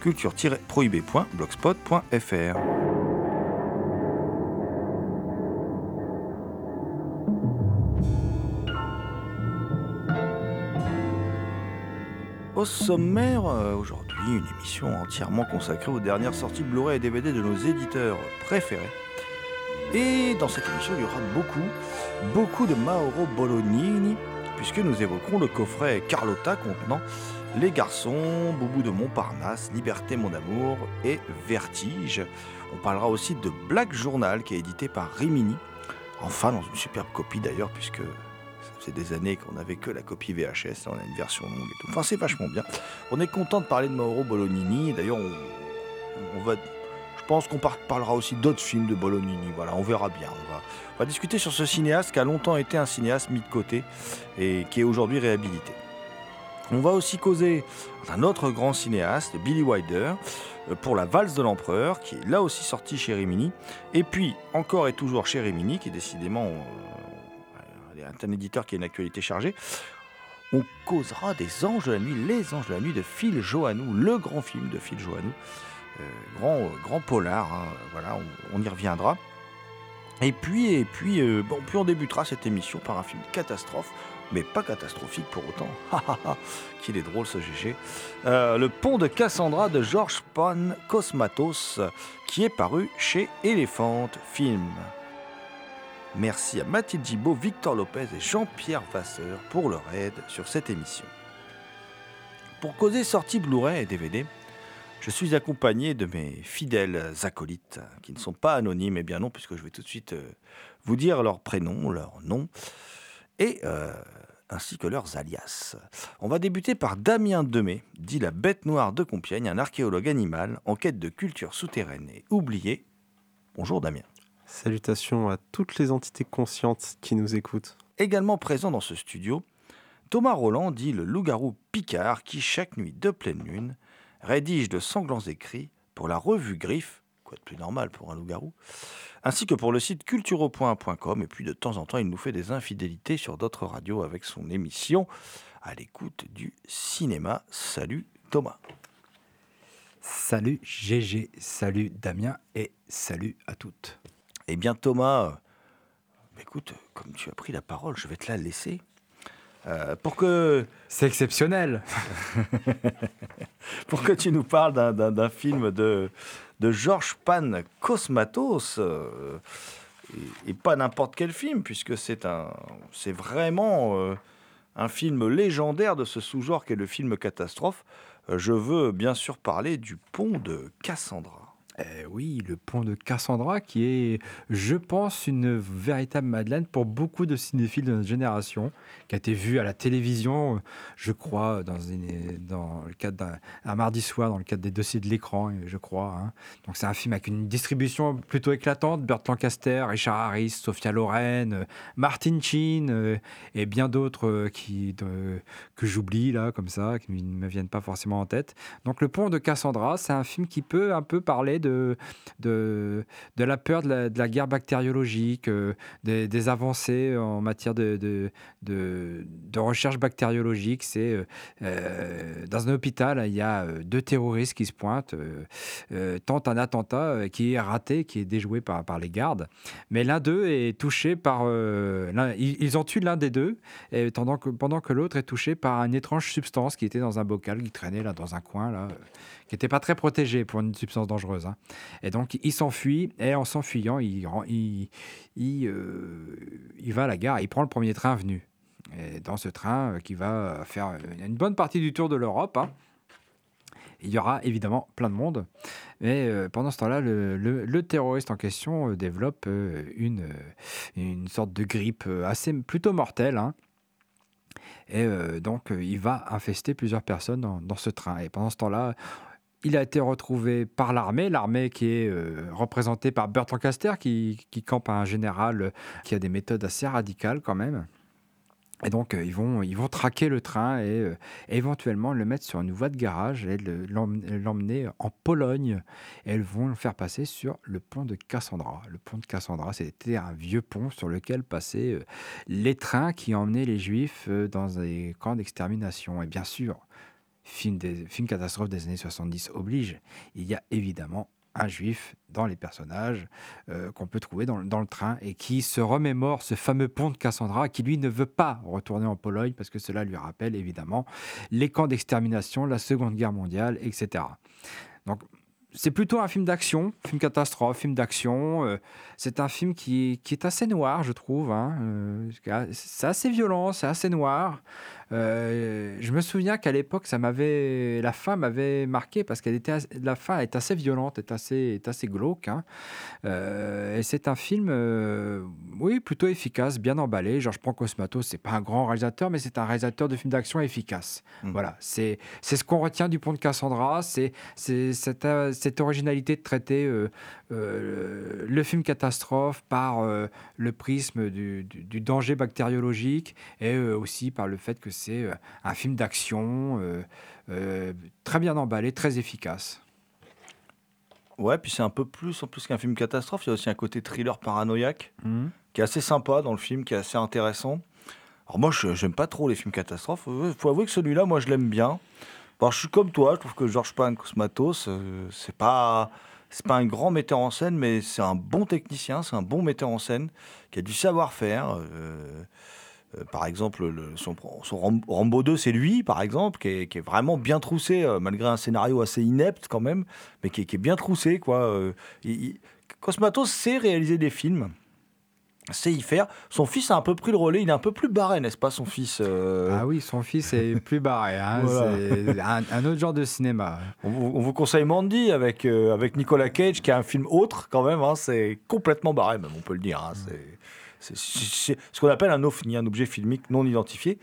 culture-prohibée.blogspot.fr. Au sommaire, euh, aujourd'hui, une émission entièrement consacrée aux dernières sorties Blu-ray et DVD de nos éditeurs préférés. Et dans cette émission, il y aura beaucoup, beaucoup de Mauro Bolognini, puisque nous évoquerons le coffret Carlotta contenant Les Garçons, Boubou de Montparnasse, Liberté mon amour et Vertige. On parlera aussi de Black Journal qui est édité par Rimini, enfin dans une superbe copie d'ailleurs, puisque ça faisait des années qu'on n'avait que la copie VHS, là on a une version longue et tout. Enfin c'est vachement bien. On est content de parler de Mauro Bolognini, d'ailleurs on, va... Je pense qu'on par- parlera aussi d'autres films de Bolognini, voilà, on verra bien. On va discuter sur ce cinéaste qui a longtemps été un cinéaste mis de côté et qui est aujourd'hui réhabilité. On va aussi causer d'un autre grand cinéaste, Billy Wilder, euh, pour La valse de l'empereur, qui est là aussi sorti chez Rimini, et puis encore et toujours chez Rimini, qui est décidément euh, un éditeur qui a une actualité chargée. On causera des Anges de la nuit, les Anges de la nuit de Phil Joannou, le grand film de Phil Joannou, euh, grand, grand polar, hein, voilà, on, y reviendra. Et puis, et puis, bon, puis on débutera cette émission par un film catastrophe, mais pas catastrophique pour autant. Qu'il est drôle ce GG. Euh, le pont de Cassandra de Georges Pan Cosmatos, qui est paru chez Elephant Film. Merci à Mathilde Gibaud, Victor Lopez et Jean-Pierre Vasseur pour leur aide sur cette émission. Pour causer sortie Blu-ray et DVD, je suis accompagné de mes fidèles acolytes, qui ne sont pas anonymes, et bien non, puisque je vais tout de suite euh, vous dire leurs prénoms, leurs noms, et euh, ainsi que leurs alias. On va débuter par Damien Demey, dit la bête noire de Compiègne, un archéologue animal en quête de culture souterraine et oubliée. Bonjour Damien. Salutations à toutes les entités conscientes qui nous écoutent. Également présent dans ce studio, Thomas Roland dit le loup-garou Picard qui, chaque nuit de pleine lune, rédige de sanglants écrits pour la revue Griffe, quoi de plus normal pour un loup-garou, ainsi que pour le site cultureau.com. Et puis de temps en temps, il nous fait des infidélités sur d'autres radios avec son émission à l'écoute du cinéma. Salut Thomas. Salut GG, salut Damien et salut à toutes. Eh bien Thomas, euh, écoute, comme tu as pris la parole, je vais te la laisser. Euh, pour que C'est exceptionnel. pour que tu nous parles d'un- film de, de Georges Pan Cosmatos. euh, et, pas n'importe quel film, puisque c'est vraiment euh, un film légendaire de ce sous-genre qu'est le film catastrophe. Euh, je veux bien sûr parler du pont de Cassandra. Eh oui, le pont de Cassandra qui est, je pense, une véritable Madeleine pour beaucoup de cinéphiles de notre génération, qui a été vu à la télévision, je crois, dans, le cadre d'un un mardi soir, dans le cadre des dossiers de l'écran, je crois. hein. Donc c'est un film avec une distribution plutôt éclatante, Burt Lancaster, Richard Harris, Sophia Loren, euh, Martin Sheen euh, et bien d'autres euh, que j'oublie là, comme ça, qui ne me viennent pas forcément en tête. Donc Le Pont de Cassandra, c'est un film qui peut un peu parler de de, la peur de la, guerre bactériologique, euh, des, avancées en matière de, recherche bactériologique. C'est euh, euh, dans un hôpital, il y a deux terroristes qui se pointent, tentent un attentat qui est raté, qui est déjoué par, les gardes. Mais l'un d'eux est touché par. ils, ont tué l'un des deux, pendant que, pendant que l'autre est touché par une étrange substance qui était dans un bocal, qui traînait là dans un coin, là, qui n'était pas très protégé pour une substance dangereuse. hein. Et donc il s'enfuit, et en s'enfuyant, il, il, euh, il va à la gare, il prend le premier train venu. Et dans ce train euh, qui va faire une bonne partie du tour de l'Europe, hein, il y aura évidemment plein de monde. Mais euh, pendant ce temps-là, le, le- terroriste en question développe une, une sorte de grippe assez plutôt mortelle. hein. Et donc, il va infester plusieurs personnes dans, dans ce train. Et pendant ce temps-là, il a été retrouvé par l'armée, l'armée qui est euh, représentée par Burt Lancaster, qui, qui campe un général euh, qui a des méthodes assez radicales quand même. Et donc, euh, ils, vont, ils vont traquer le train et éventuellement le mettre sur une voie de garage et le- l'em- l'emmener en Pologne. Et elles vont le faire passer sur le pont de Cassandra. Le pont de Cassandra, c'était un vieux pont sur lequel passaient les trains qui emmenaient les Juifs dans des camps d'extermination. Et bien sûr, film, catastrophe des années 70 oblige, il y a évidemment un juif dans les personnages euh, qu'on peut trouver dans, le- train et qui se remémore ce fameux pont de Cassandra qui lui ne veut pas retourner en Pologne parce que cela lui rappelle évidemment les camps d'extermination, la Seconde Guerre mondiale, etc. Donc c'est plutôt un film d'action, film catastrophe, film d'action. euh, c'est un film qui, qui est assez noir, je trouve. hein, euh, c'est assez violent, c'est assez noir. Euh, je me souviens qu'à l'époque, ça m'avait, la fin m'avait marqué parce qu'elle était, la fin est assez violente, est assez, est assez glauque. hein. Euh, et c'est un film, euh, oui, plutôt efficace, bien emballé. Georges Cosmatos, c'est pas un grand réalisateur, mais c'est un réalisateur de films d'action efficace. Mhm. Voilà, c'est, c'est ce qu'on retient du Pont de Cassandra, c'est, c'est cette, cette originalité de traiter le film catastrophe par euh, le prisme du, du- du danger bactériologique et euh, aussi par le fait que c'est euh, un film d'action euh, euh, très bien emballé, très efficace. Ouais, puis c'est un peu plus, en plus qu'un film catastrophe, il y a aussi un côté thriller paranoïaque Mhm. qui est assez sympa dans le film, qui est assez intéressant. Alors moi, je j'aime pas trop les films catastrophes. Il faut avouer que celui-là, moi, je l'aime bien. Bon, je suis comme toi, je trouve que Georges Pan Cosmatos, euh, c'est pas c'est pas un grand metteur en scène, mais c'est un bon technicien, c'est un bon metteur en scène qui a du savoir-faire. euh, euh, par exemple, le- son, son Ram- Rambo 2, c'est lui, par exemple, qui est, vraiment bien troussé, euh, malgré un scénario assez inepte quand même, mais qui est, bien troussé. Quoi. Il- il- Cosmatos sait réaliser des films, sait y faire. Son fils a un peu pris le relais, il est un peu plus barré, n'est-ce pas, son fils euh, Ah oui, son fils est plus barré. hein, Voilà. C'est un, un autre genre de cinéma. on, vous- on vous conseille Mandy avec, euh, avec Nicolas Cage, qui a un film autre quand même, hein, c'est complètement barré, même, on peut le dire. hein, c'est- c'est ce qu'on appelle un ovni, un objet filmique non identifié.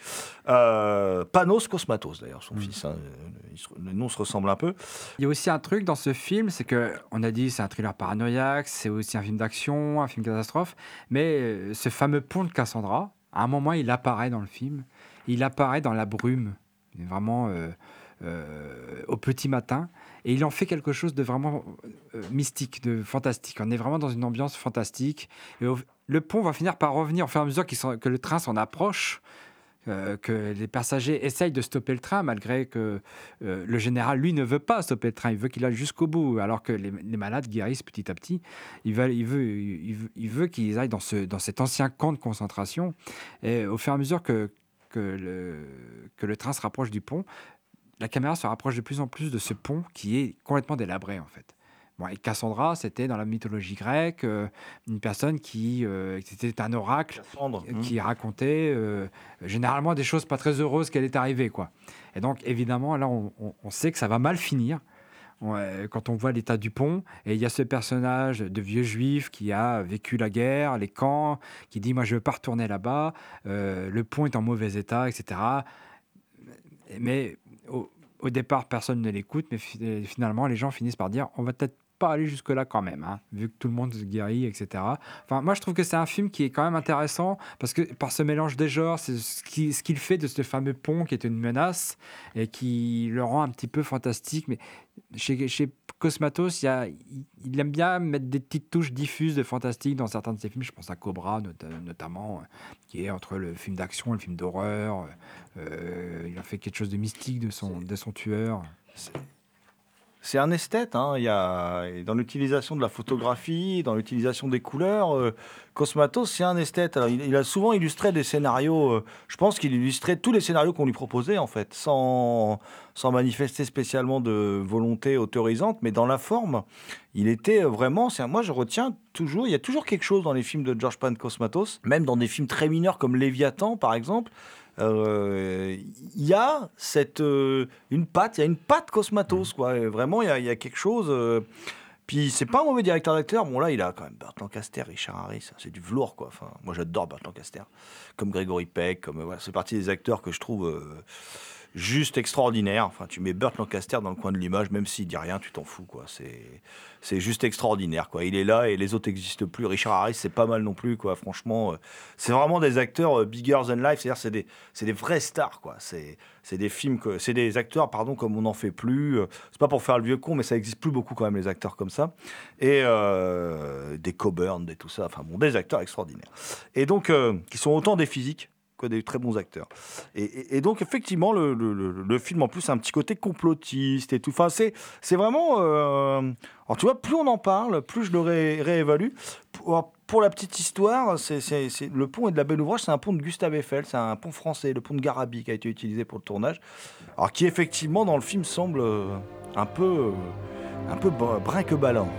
Euh, Panos Cosmatos, d'ailleurs, son fils. hein, le nom se ressemble un peu. Il y a aussi un truc dans ce film, c'est que on a dit c'est un thriller paranoïaque, c'est aussi un film d'action, un film catastrophe, mais euh, ce fameux pont de Cassandra, à un moment il apparaît dans le film, il apparaît dans la brume, vraiment euh, euh, au petit matin, et il en fait quelque chose de vraiment euh, mystique, de fantastique. On est vraiment dans une ambiance fantastique. Et au- le pont va finir par revenir au fur et à mesure que le train s'en approche. euh, que les passagers essayent de stopper le train malgré que euh, le général, lui, ne veut pas stopper le train. Il veut qu'il aille jusqu'au bout, alors que les, malades guérissent petit à petit. Il veut, il veut, il veut, il veut qu'ils aillent dans, ce, dans cet ancien camp de concentration. Et au fur et à mesure que, que, le, que le train se rapproche du pont, la caméra se rapproche de plus en plus de ce pont qui est complètement délabré, en fait. Bon, et Cassandra, c'était dans la mythologie grecque euh, une personne qui euh, était un oracle Cassandre. euh, qui racontait euh, généralement des choses pas très heureuses qu'elle est arrivée. Quoi. Et donc, évidemment, là, on, on- on sait que ça va mal finir. Quand on voit l'état du pont, et il y a ce personnage de vieux juif qui a vécu la guerre, les camps, qui dit Moi, je ne veux pas retourner là-bas, le pont est en mauvais état, etc. Mais au, au départ, personne ne l'écoute, mais fi- finalement, les gens finissent par dire On va peut-être pas aller jusque-là quand même, hein, vu que tout le monde se guérit, etc. Enfin, moi, je trouve que c'est un film qui est quand même intéressant parce que par ce mélange des genres, c'est ce qui- ce qu'il fait de ce fameux pont qui est une menace et qui le rend un petit peu fantastique. Mais chez, chez Cosmatos, il, y a- il- il aime bien mettre des petites touches diffuses de fantastique dans certains de ses films. Je pense à Cobra nota- notamment, euh, qui est entre le film d'action et le film d'horreur. Euh, il a fait quelque chose de mystique de son, de son tueur. C'est un esthète, hein. il y a, dans l'utilisation de la photographie, dans l'utilisation des couleurs. euh, Cosmatos, c'est un esthète. Alors, il, a souvent illustré des scénarios, euh, je pense qu'il illustrait tous les scénarios qu'on lui proposait, en fait, sans, sans manifester spécialement de volonté autorisante, mais dans la forme, il était vraiment. c'est Moi, je retiens toujours, il y a toujours quelque chose dans les films de George Pan Cosmatos, même dans des films très mineurs comme Léviathan, par exemple. Euh, Il y a cette euh, une patte, il y a une patte Cosmatos quoi. Vraiment, il y a, quelque chose. euh, puis c'est pas un mauvais directeur d'acteur. Bon là, il a quand même Burt Lancaster, Richard Harris, c'est du velours quoi. Enfin, moi j'adore Burt Lancaster, comme Gregory Peck, comme voilà, c'est partie des acteurs que je trouve juste extraordinaires. Enfin, tu mets Burt Lancaster dans le coin de l'image, même s'il dit rien, tu t'en fous quoi. C'est c'est juste extraordinaire quoi. Il est là et les autres n'existent plus. Richard Harris, c'est pas mal non plus quoi. Franchement, euh, c'est vraiment des acteurs euh, bigger than life. C'est-à-dire c'est des c'est des vrais stars quoi. C'est c'est des films que c'est des acteurs pardon comme on n'en fait plus. Euh, C'est pas pour faire le vieux con, mais ça existe plus beaucoup quand même les acteurs comme ça. Et des Coburn, des tout ça. Enfin bon, des acteurs extraordinaires. Et donc qui sont autant des physiques des très bons acteurs. Et, donc effectivement le, film en plus a un petit côté complotiste et tout. Enfin c'est c'est vraiment. euh, alors tu vois, plus on en parle, plus je le ré- réévalue. Pour, pour la petite histoire, c'est, c'est- le pont est de la Belle Ouvrage, c'est un pont de Gustave Eiffel, c'est un pont français, le pont de Garabi qui a été utilisé pour le tournage. Alors qui effectivement dans le film semble euh, un peu, euh, un peu br- brinque-ballant.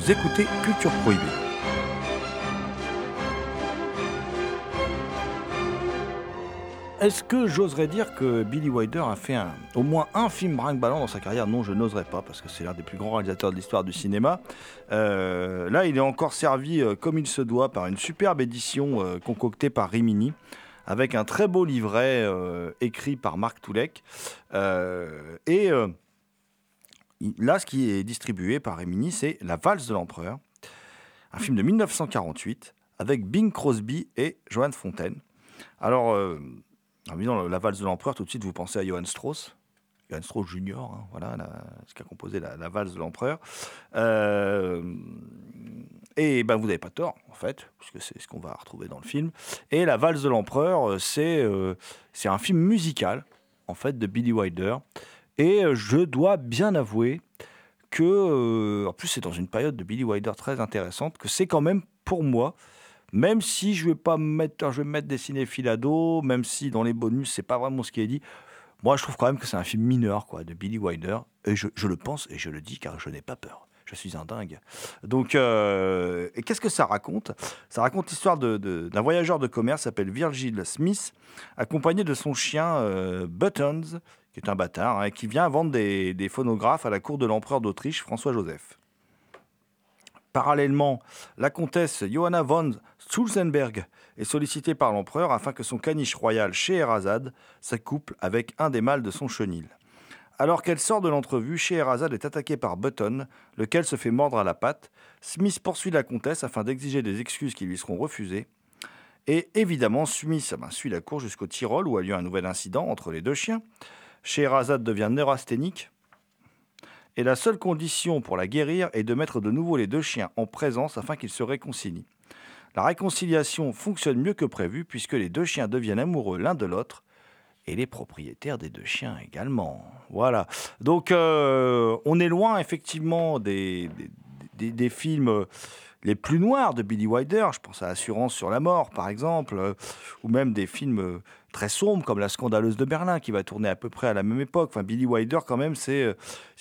Vous écoutez Culture Prohibée. Est-ce que j'oserais dire que Billy Wilder a fait au moins un film brinque-ballant dans sa carrière? Non, je n'oserais pas, parce que c'est l'un des plus grands réalisateurs de l'histoire du cinéma. Euh, là, il est encore servi euh, comme il se doit par une superbe édition euh, concoctée par Rimini, avec un très beau livret écrit par Marc Toulek. Et là, ce qui est distribué par Rimini, c'est La valse de l'empereur, un film de 1948 avec Bing Crosby et Joan Fontaine. Alors, euh, en disant La valse de l'empereur, tout de suite vous pensez à Johann Strauss. Johann Strauss Junior, hein, voilà, la- ce qui a composé la, la valse de l'empereur. Euh, et ben vous n'avez pas tort, en fait, puisque c'est ce qu'on va retrouver dans le film. Et la valse de l'empereur, euh, c'est c'est un film musical, en fait, de Billy Wilder. Et euh, je dois bien avouer que, euh, en plus, c'est dans une période de Billy Wilder très intéressante, que c'est quand même pour moi, même si je vais pas me mettre, je vais me mettre des cinéphiles à même si dans les bonus c'est pas vraiment ce qui est dit, moi je trouve quand même que c'est un film mineur quoi de Billy Wilder et je, le pense et je le dis car je n'ai pas peur. Je suis un dingue. Donc, euh, et qu'est-ce que ça raconte? Ça raconte l'histoire d'un voyageur de commerce s'appelle Virgil Smith, accompagné de son chien Buttons, qui est un bâtard, hein, et qui vient vendre des, phonographes à la cour de l'empereur d'Autriche, François-Joseph. Parallèlement, la comtesse Johanna von Schulzenberg est sollicitée par l'empereur afin que son caniche royal Scheherazade s'accouple avec un des mâles de son chenil. Alors qu'elle sort de l'entrevue, Scheherazade est attaquée par Button, lequel se fait mordre à la patte. Smith poursuit la comtesse afin d'exiger des excuses qui lui seront refusées. Et évidemment, Smith ben, suit la cour jusqu'au Tyrol où a lieu un nouvel incident entre les deux chiens. Scheherazade devient neurasthénique. Et la seule condition pour la guérir est de mettre de nouveau les deux chiens en présence afin qu'ils se réconcilient. La réconciliation fonctionne mieux que prévu puisque les deux chiens deviennent amoureux l'un de l'autre et les propriétaires des deux chiens également. Voilà. Donc euh, on est loin effectivement des, des, des- films les plus noirs de Billy Wilder. Je pense à Assurance sur la mort par exemple, euh, ou même des films euh, très sombres comme La Scandaleuse de Berlin qui va tourner à peu près à la même époque. Enfin Billy Wilder quand même c'est euh,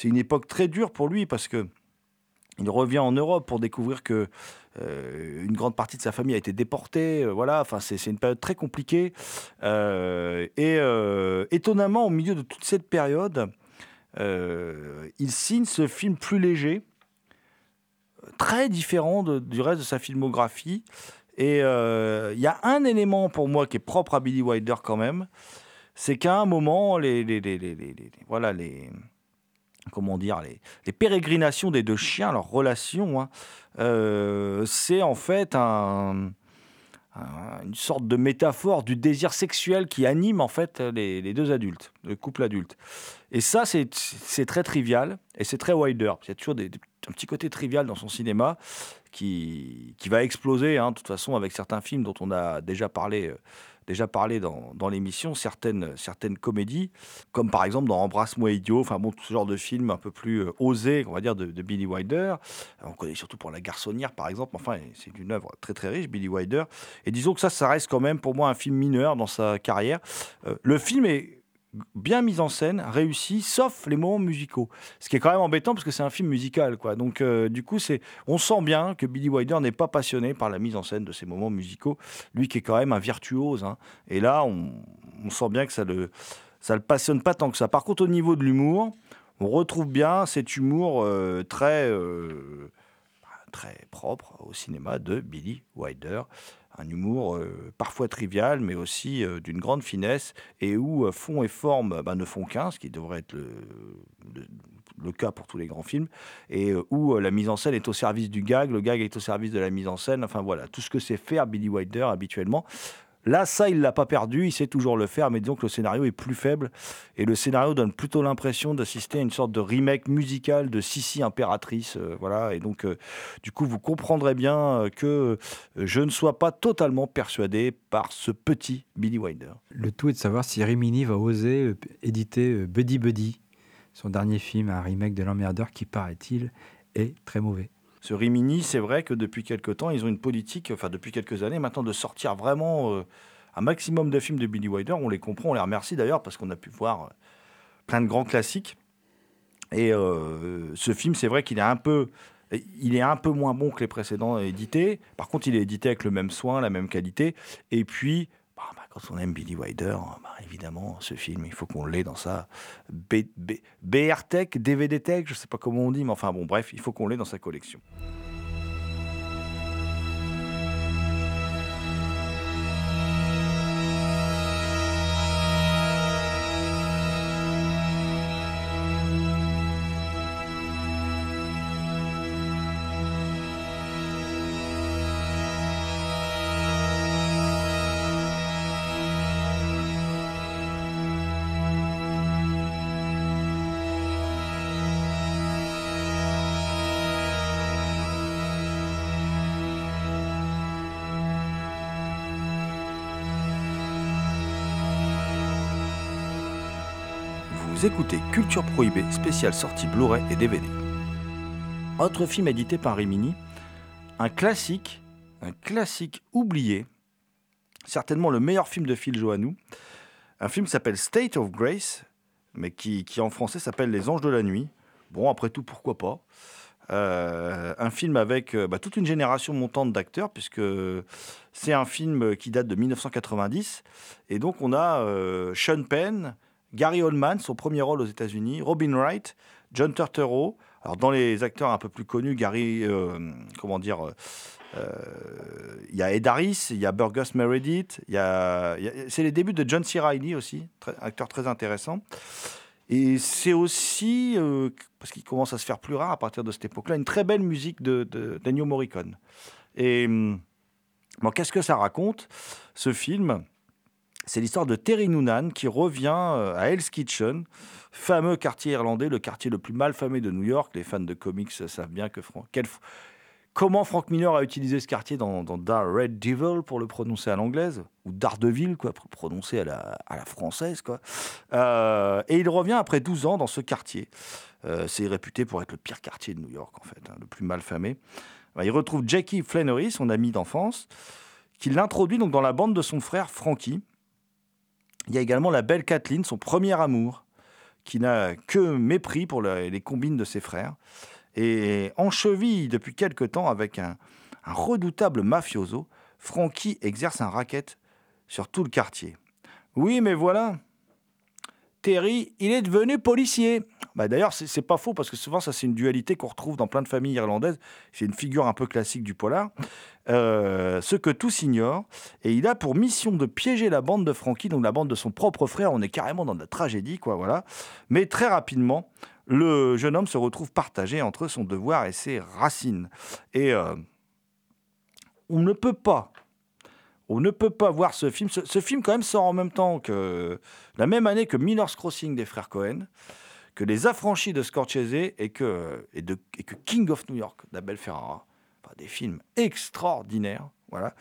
une époque très dure pour lui parce que il revient en Europe pour découvrir que euh, une grande partie de sa famille a été déportée. euh, voilà, enfin c'est une période très compliquée. Et étonnamment, au milieu de toute cette période, il signe ce film plus léger, très différent du reste de sa filmographie. Et euh, il y a un élément pour moi qui est propre à Billy Wilder quand même, c'est qu'à un moment, les, les, les, les- voilà, les, comment dire, les, les pérégrinations des deux chiens, leur relation, hein, euh, c'est en fait un- une sorte de métaphore du désir sexuel qui anime en fait les, deux adultes, le couple adulte. Et ça, c'est très trivial et c'est très Wilder. Il y a toujours un petit côté trivial dans son cinéma qui, qui va exploser, hein, de toute façon, avec certains films dont on a déjà parlé, euh, déjà parlé dans, dans l'émission, certaines, certaines comédies, comme par exemple dans Embrasse-moi idiot, enfin bon, tout ce genre de films un peu plus euh, osés, on va dire, de, de Billy Wilder. On connaît surtout pour La Garçonnière, par exemple. Enfin, c'est une œuvre très très riche, Billy Wilder. Et disons que ça, ça reste quand même pour moi un film mineur dans sa carrière. Euh, le film est bien mis en scène, réussi, sauf les moments musicaux. Ce qui est quand même embêtant parce que c'est un film musical, quoi. Donc, euh, du coup, c'est, on sent bien que Billy Wilder n'est pas passionné par la mise en scène de ces moments musicaux. Lui qui est quand même un virtuose. hein. Et là, on, on sent bien que ça le, ça le passionne pas tant que ça. Par contre, au niveau de l'humour, on retrouve bien cet humour euh, très, euh, très propre au cinéma de Billy Wilder. Un humour euh, parfois trivial, mais aussi euh, d'une grande finesse, et où euh, fond et forme bah, ne font qu'un, ce qui devrait être le, cas pour tous les grands films, et où la mise en scène est au service du gag, le gag est au service de la mise en scène, enfin voilà, tout ce que sait faire Billy Wilder habituellement. Là, ça, il l'a pas perdu, il sait toujours le faire, mais disons que le scénario est plus faible, et le scénario donne plutôt l'impression d'assister à une sorte de remake musical de Sissi Impératrice, euh, voilà, et donc, euh, du coup, vous comprendrez bien euh, que je ne sois pas totalement persuadé par ce petit Billy Wilder. Le tout est de savoir si Rimini va oser éditer Buddy Buddy, son dernier film, un remake de l'emmerdeur qui, paraît-il, est très mauvais. Ce Rimini, c'est vrai que depuis quelques temps, ils ont une politique, enfin depuis quelques années maintenant, de sortir vraiment euh, un maximum de films de Billy Wilder. On les comprend, on les remercie d'ailleurs parce qu'on a pu voir euh, plein de grands classiques. Et euh, ce film, c'est vrai qu'il est un peu, il est un peu moins bon que les précédents édités. Par contre, il est édité avec le même soin, la même qualité. Et puis, quand on aime Billy Wilder, bah, évidemment, ce film, il faut qu'on l'ait dans sa BR Tech, DVD Tech, je sais pas comment on dit, mais enfin bon, bref, il faut qu'on l'ait dans sa collection. Écoutez Culture Prohibée, spéciale sortie Blu-ray et DVD. Autre film édité par Rimini, un classique, un classique oublié, certainement le meilleur film de Phil Joannou. Un film qui s'appelle State of Grace, mais qui, qui en français s'appelle Les Anges de la Nuit. Bon, après tout, pourquoi pas? Euh, un film avec euh, bah, toute une génération montante d'acteurs, puisque c'est un film qui date de 1990. Et donc, on a euh, Sean Penn, Gary Oldman, son premier rôle aux États-Unis, Robin Wright, John Turturro. Alors, dans les acteurs un peu plus connus, Gary, euh, comment dire, euh, euh, il y a Ed Harris, il y a Burgess Meredith, il y a, c'est les débuts de John C. Reilly aussi, acteur très intéressant. Et c'est aussi, parce qu'il commence à se faire plus rare à partir de cette époque-là, une très belle musique de, de Morricone. Et hum, bon, qu'est-ce que ça raconte, ce film? C'est l'histoire de Terry Noonan qui revient euh, à Hell's Kitchen, fameux quartier irlandais, le quartier le plus mal famé de New York. Les fans de comics savent bien que comment Frank Miller a utilisé ce quartier dans, dans Red Devil pour le prononcer à l'anglaise, ou Daredevil, quoi, pour le prononcer à la, française. Quoi. Euh, et il revient après 12 ans dans ce quartier. Euh, c'est réputé pour être le pire quartier de New York, en fait, hein, le plus mal famé. Bah, il retrouve Jackie Flannery, son ami d'enfance, qui l'introduit donc dans la bande de son frère Frankie. Il y a également la belle Kathleen, son premier amour, qui n'a que mépris pour les combines de ses frères, et en cheville depuis quelque temps avec un, un redoutable mafioso, Frankie exerce un racket sur tout le quartier. Oui, mais voilà, Terry, il est devenu policier. Bah, D'ailleurs, c'est pas faux parce que souvent, ça, c'est une dualité qu'on retrouve dans plein de familles irlandaises. C'est une figure un peu classique du polar. Euh, ce que tous ignorent. Et il a pour mission de piéger la bande de Frankie, donc la bande de son propre frère. On est carrément dans la tragédie, quoi, voilà. Mais très rapidement, le jeune homme se retrouve partagé entre son devoir et ses racines. Et euh, on ne peut pas, on ne peut pas voir ce film. Ce, film quand même sort en même temps que la même année que Miller's Crossing des frères Cohen, que Les Affranchis de Scorsese et que, King of New York d'Abel Ferrara. Des films extraordinaires. Voilà.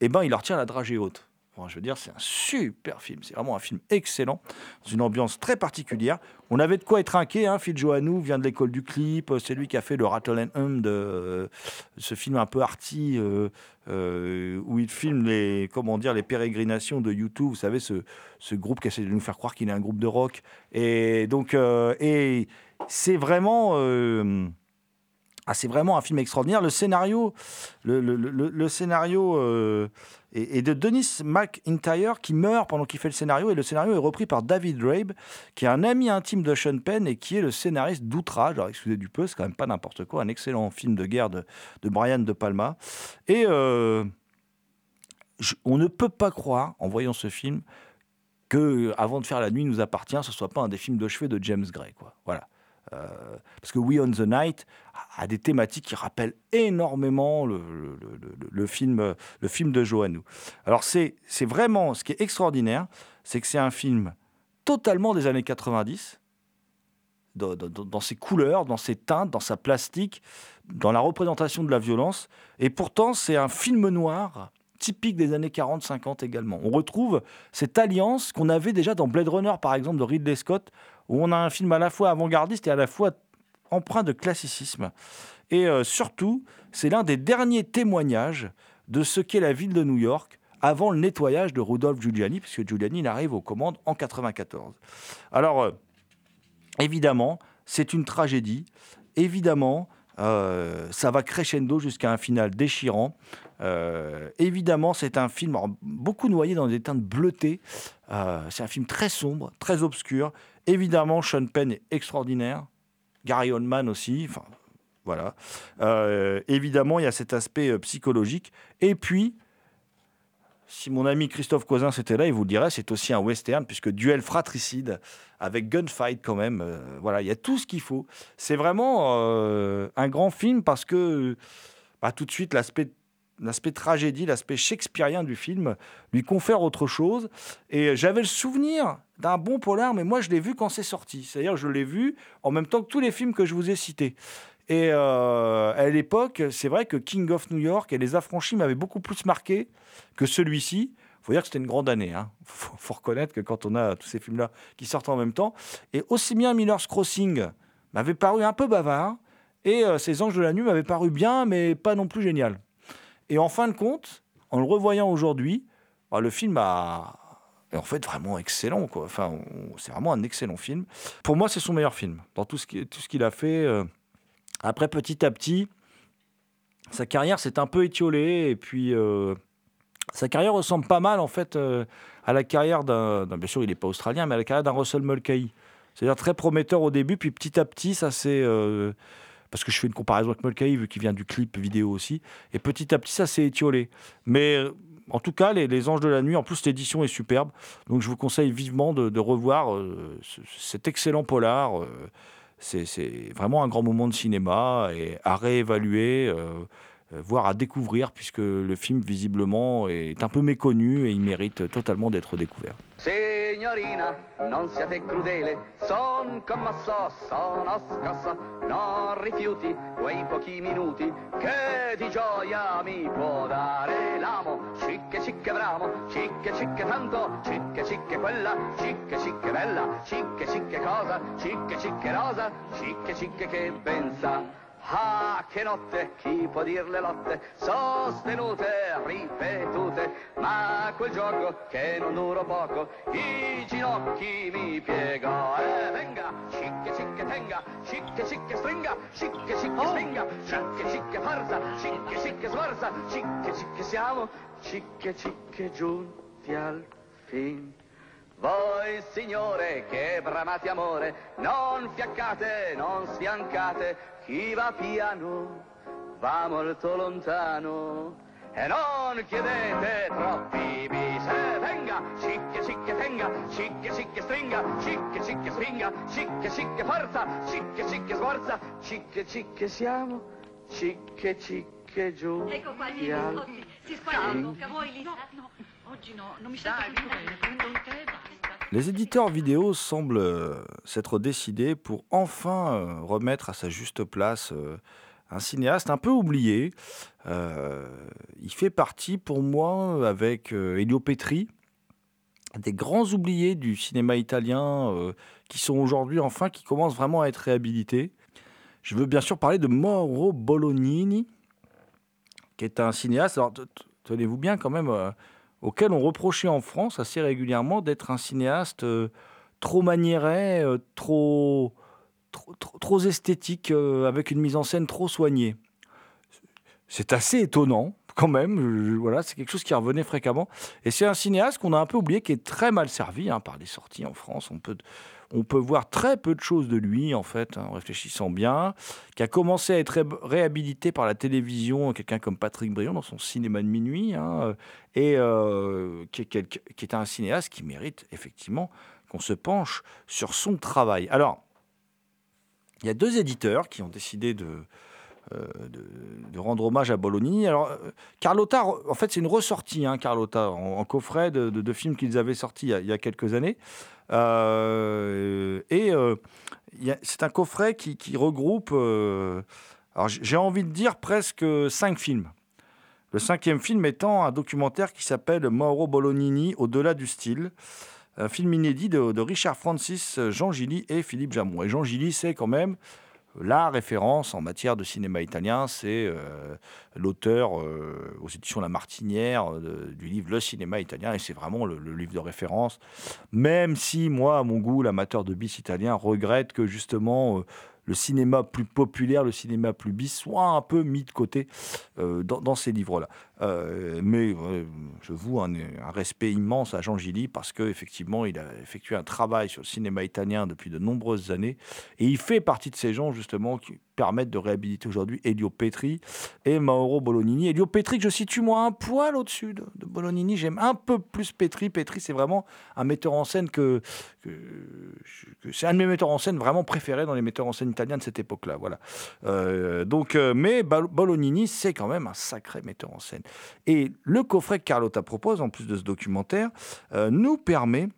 Et ben, il leur tient la dragée haute. Je veux dire, c'est un super film. C'est vraiment un film excellent, dans une ambiance très particulière. On avait de quoi être inquiet. Hein. Phil Joannou vient de l'école du clip. C'est lui qui a fait le Rattle and Hum de euh, ce film un peu arty euh, euh, où il filme les, comment dire, les pérégrinations de YouTube. Vous savez, ce, ce groupe qui essaie de nous faire croire qu'il est un groupe de rock. Et donc, euh, et c'est vraiment. Ah, c'est vraiment un film extraordinaire. Le scénario, le, scénario euh, est, de Denis McIntyre qui meurt pendant qu'il fait le scénario. Et le scénario est repris par David Rabe, qui est un ami intime de Sean Penn et qui est le scénariste d'Outrage. Alors, excusez du peu, c'est quand même pas n'importe quoi. Un excellent film de guerre de, Brian De Palma. Et euh, on ne peut pas croire, en voyant ce film, que Avant de faire la nuit nous appartient, ce soit pas un des films de chevet de James Gray. Voilà. Euh, parce que We on the Night a, des thématiques qui rappellent énormément le, film, le film de Joannou. Alors c'est vraiment, ce qui est extraordinaire, c'est que c'est un film totalement des années 90, dans, dans- dans ses couleurs, dans ses teintes, dans sa plastique, dans la représentation de la violence, et pourtant c'est un film noir typique des années 40-50 également. On retrouve cette alliance qu'on avait déjà dans Blade Runner, par exemple, de Ridley Scott, où on a un film à la fois avant-gardiste et à la fois empreint de classicisme. Et euh, surtout, c'est l'un des derniers témoignages de ce qu'est la ville de New York avant le nettoyage de Rudolph Giuliani, puisque Giuliani arrive aux commandes en 94. Alors, euh, évidemment, c'est une tragédie. Évidemment, euh, ça va crescendo jusqu'à un final déchirant. Euh, évidemment, c'est un film beaucoup noyé dans des teintes bleutées. Euh, c'est un film très sombre, très obscur. Évidemment, Sean Penn est extraordinaire. Gary Oldman aussi. Enfin, voilà. Euh, évidemment, il y a cet aspect psychologique. Et puis, si mon ami Christophe Cousin était là, il vous le dirait, c'est aussi un western, puisque duel fratricide avec gunfight quand même. voilà, il y a tout ce qu'il faut. C'est vraiment un grand film parce que bah, tout de suite, l'aspect l'aspect tragédie, l'aspect shakespearien du film lui confère autre chose. Et j'avais le souvenir d'un bon polar, mais moi je l'ai vu quand c'est sorti. C'est-à-dire je l'ai vu en même temps que tous les films que je vous ai cités. Et euh, à l'époque, c'est vrai que King of New York et Les Affranchis m'avaient beaucoup plus marqué que celui-ci. Il faut dire que c'était une grande année. Faut, faut reconnaître que quand on a tous ces films-là qui sortent en même temps, et aussi bien Miller's Crossing m'avait paru un peu bavard, et euh, Ces Anges de la Nuit m'avait paru bien, mais pas non plus génial. Et en fin de compte, en le revoyant aujourd'hui, bah, le film a, est en fait vraiment excellent. Enfin, c'est vraiment un excellent film. Pour moi, c'est son meilleur film dans tout ce qu'il a fait. euh. Après, petit à petit, sa carrière s'est un peu étiolée. Et puis, euh, sa carrière ressemble pas mal, en fait, euh, à la carrière d'un. Bien sûr, il n'est pas australien, mais à la carrière d'un Russell Mulcahy. C'est-à-dire très prometteur au début, puis petit à petit, ça s'est. Parce que je fais une comparaison avec Mulcahy, vu qu'il vient du clip vidéo aussi. Et petit à petit, ça s'est étiolé. Mais en tout cas, les, Anges de la Nuit, en plus, l'édition est superbe. Donc je vous conseille vivement de, revoir euh, ce- cet excellent polar. euh, c'est vraiment un grand moment de cinéma et à réévaluer, euh, voire à découvrir, puisque le film, visiblement, est un peu méconnu et il mérite totalement d'être découvert. Signorina, non siate crudele, son commosso, sono scosso, non rifiuti quei pochi minuti che di gioia mi può dare l'amo. Cicche cicche bramo, cicche cicche tanto, cicche cicche quella, cicche cicche bella, cicche cicche cosa, cicche cicche rosa, cicche cicche che pensa. Ah, che notte, chi può dir le lotte, sostenute, ripetute, ma quel gioco che non durò poco, i ginocchi mi piego. E venga, cicche cicche tenga, cicche cicche stringa, cicche cicche stringa, cicche cicche farsa, cicche cicche sforza, cicche cicche siamo, cicche cicche giunti al fin. Voi signore che bramate amore, non fiaccate, non sfiancate, chi va piano va molto lontano. E non chiedete troppi bise venga cicche cicche tenga cicche cicche stringa cicche cicche stringa cicche cicche forza cicche cicche sforza cicche cicche siamo cicche cicche giù ecco qua gli si squaglia la bocca voi Lisa. No, no oggi no non mi sento più bene prendo un tè Les éditeurs vidéo semblent euh, s'être décidés pour enfin euh, remettre à sa juste place euh, un cinéaste un peu oublié. Il fait partie pour moi avec Elio Petri des grands oubliés du cinéma italien qui sont aujourd'hui enfin qui commencent vraiment à être réhabilités. Je veux bien sûr parler de Mauro Bolognini, qui est un cinéaste. Alors, tenez-vous bien quand même, auquel on reprochait en France assez régulièrement d'être un cinéaste euh, trop maniéré, euh, trop, trop, trop- esthétique, euh, avec une mise en scène trop soignée. C'est assez étonnant quand même. Voilà, c'est quelque chose qui revenait fréquemment. Et c'est un cinéaste qu'on a un peu oublié, qui est très mal servi hein, par les sorties en France. On peut, on peut voir très peu de choses de lui, en fait, hein, en réfléchissant bien, qui a commencé à être ré- réhabilité par la télévision, quelqu'un comme Patrick Briand dans son cinéma de minuit, hein, et euh, qui, est un cinéaste qui mérite effectivement qu'on se penche sur son travail. Alors, il y a deux éditeurs qui ont décidé de, euh, rendre hommage à Bolognini. Alors, euh, Carlotta, en fait, c'est une ressortie, hein, Carlotta, en, coffret de, de- films qu'ils avaient sortis il y a quelques années. Euh, et euh, c'est un coffret qui, regroupe, euh, alors j'ai envie de dire presque cinq films. Le cinquième film étant un documentaire qui s'appelle Mauro Bolognini, Au-delà du style. Un film inédit de, Richard Francis, Jean Gilly et Philippe Jamon. Et Jean Gilly, c'est quand même la référence en matière de cinéma italien. C'est euh, l'auteur euh, aux éditions La Martinière euh, du livre Le cinéma italien. Et c'est vraiment le, livre de référence. Même si, moi, à mon goût, l'amateur de bis italien regrette que justement le cinéma plus populaire, le cinéma plus bis, soit un peu mis de côté dans ces livres-là. Euh, mais euh, je voue un, respect immense à Jean Gilly parce qu'effectivement, il a effectué un travail sur le cinéma italien depuis de nombreuses années. Et il fait partie de ces gens, justement, qui permettent de réhabiliter aujourd'hui Elio Petri et Mauro Bolognini. Elio Petri, que je situe moi un poil au-dessus de, Bolognini. J'aime un peu plus Petri. Petri, c'est vraiment un metteur en scène que, que, que- c'est un de mes metteurs en scène vraiment préférés dans les metteurs en scène italiens de cette époque-là. Voilà. Euh, donc, mais Bolognini, c'est quand même un sacré metteur en scène. Et le coffret que Carlotta propose, en plus de ce documentaire, euh, nous permet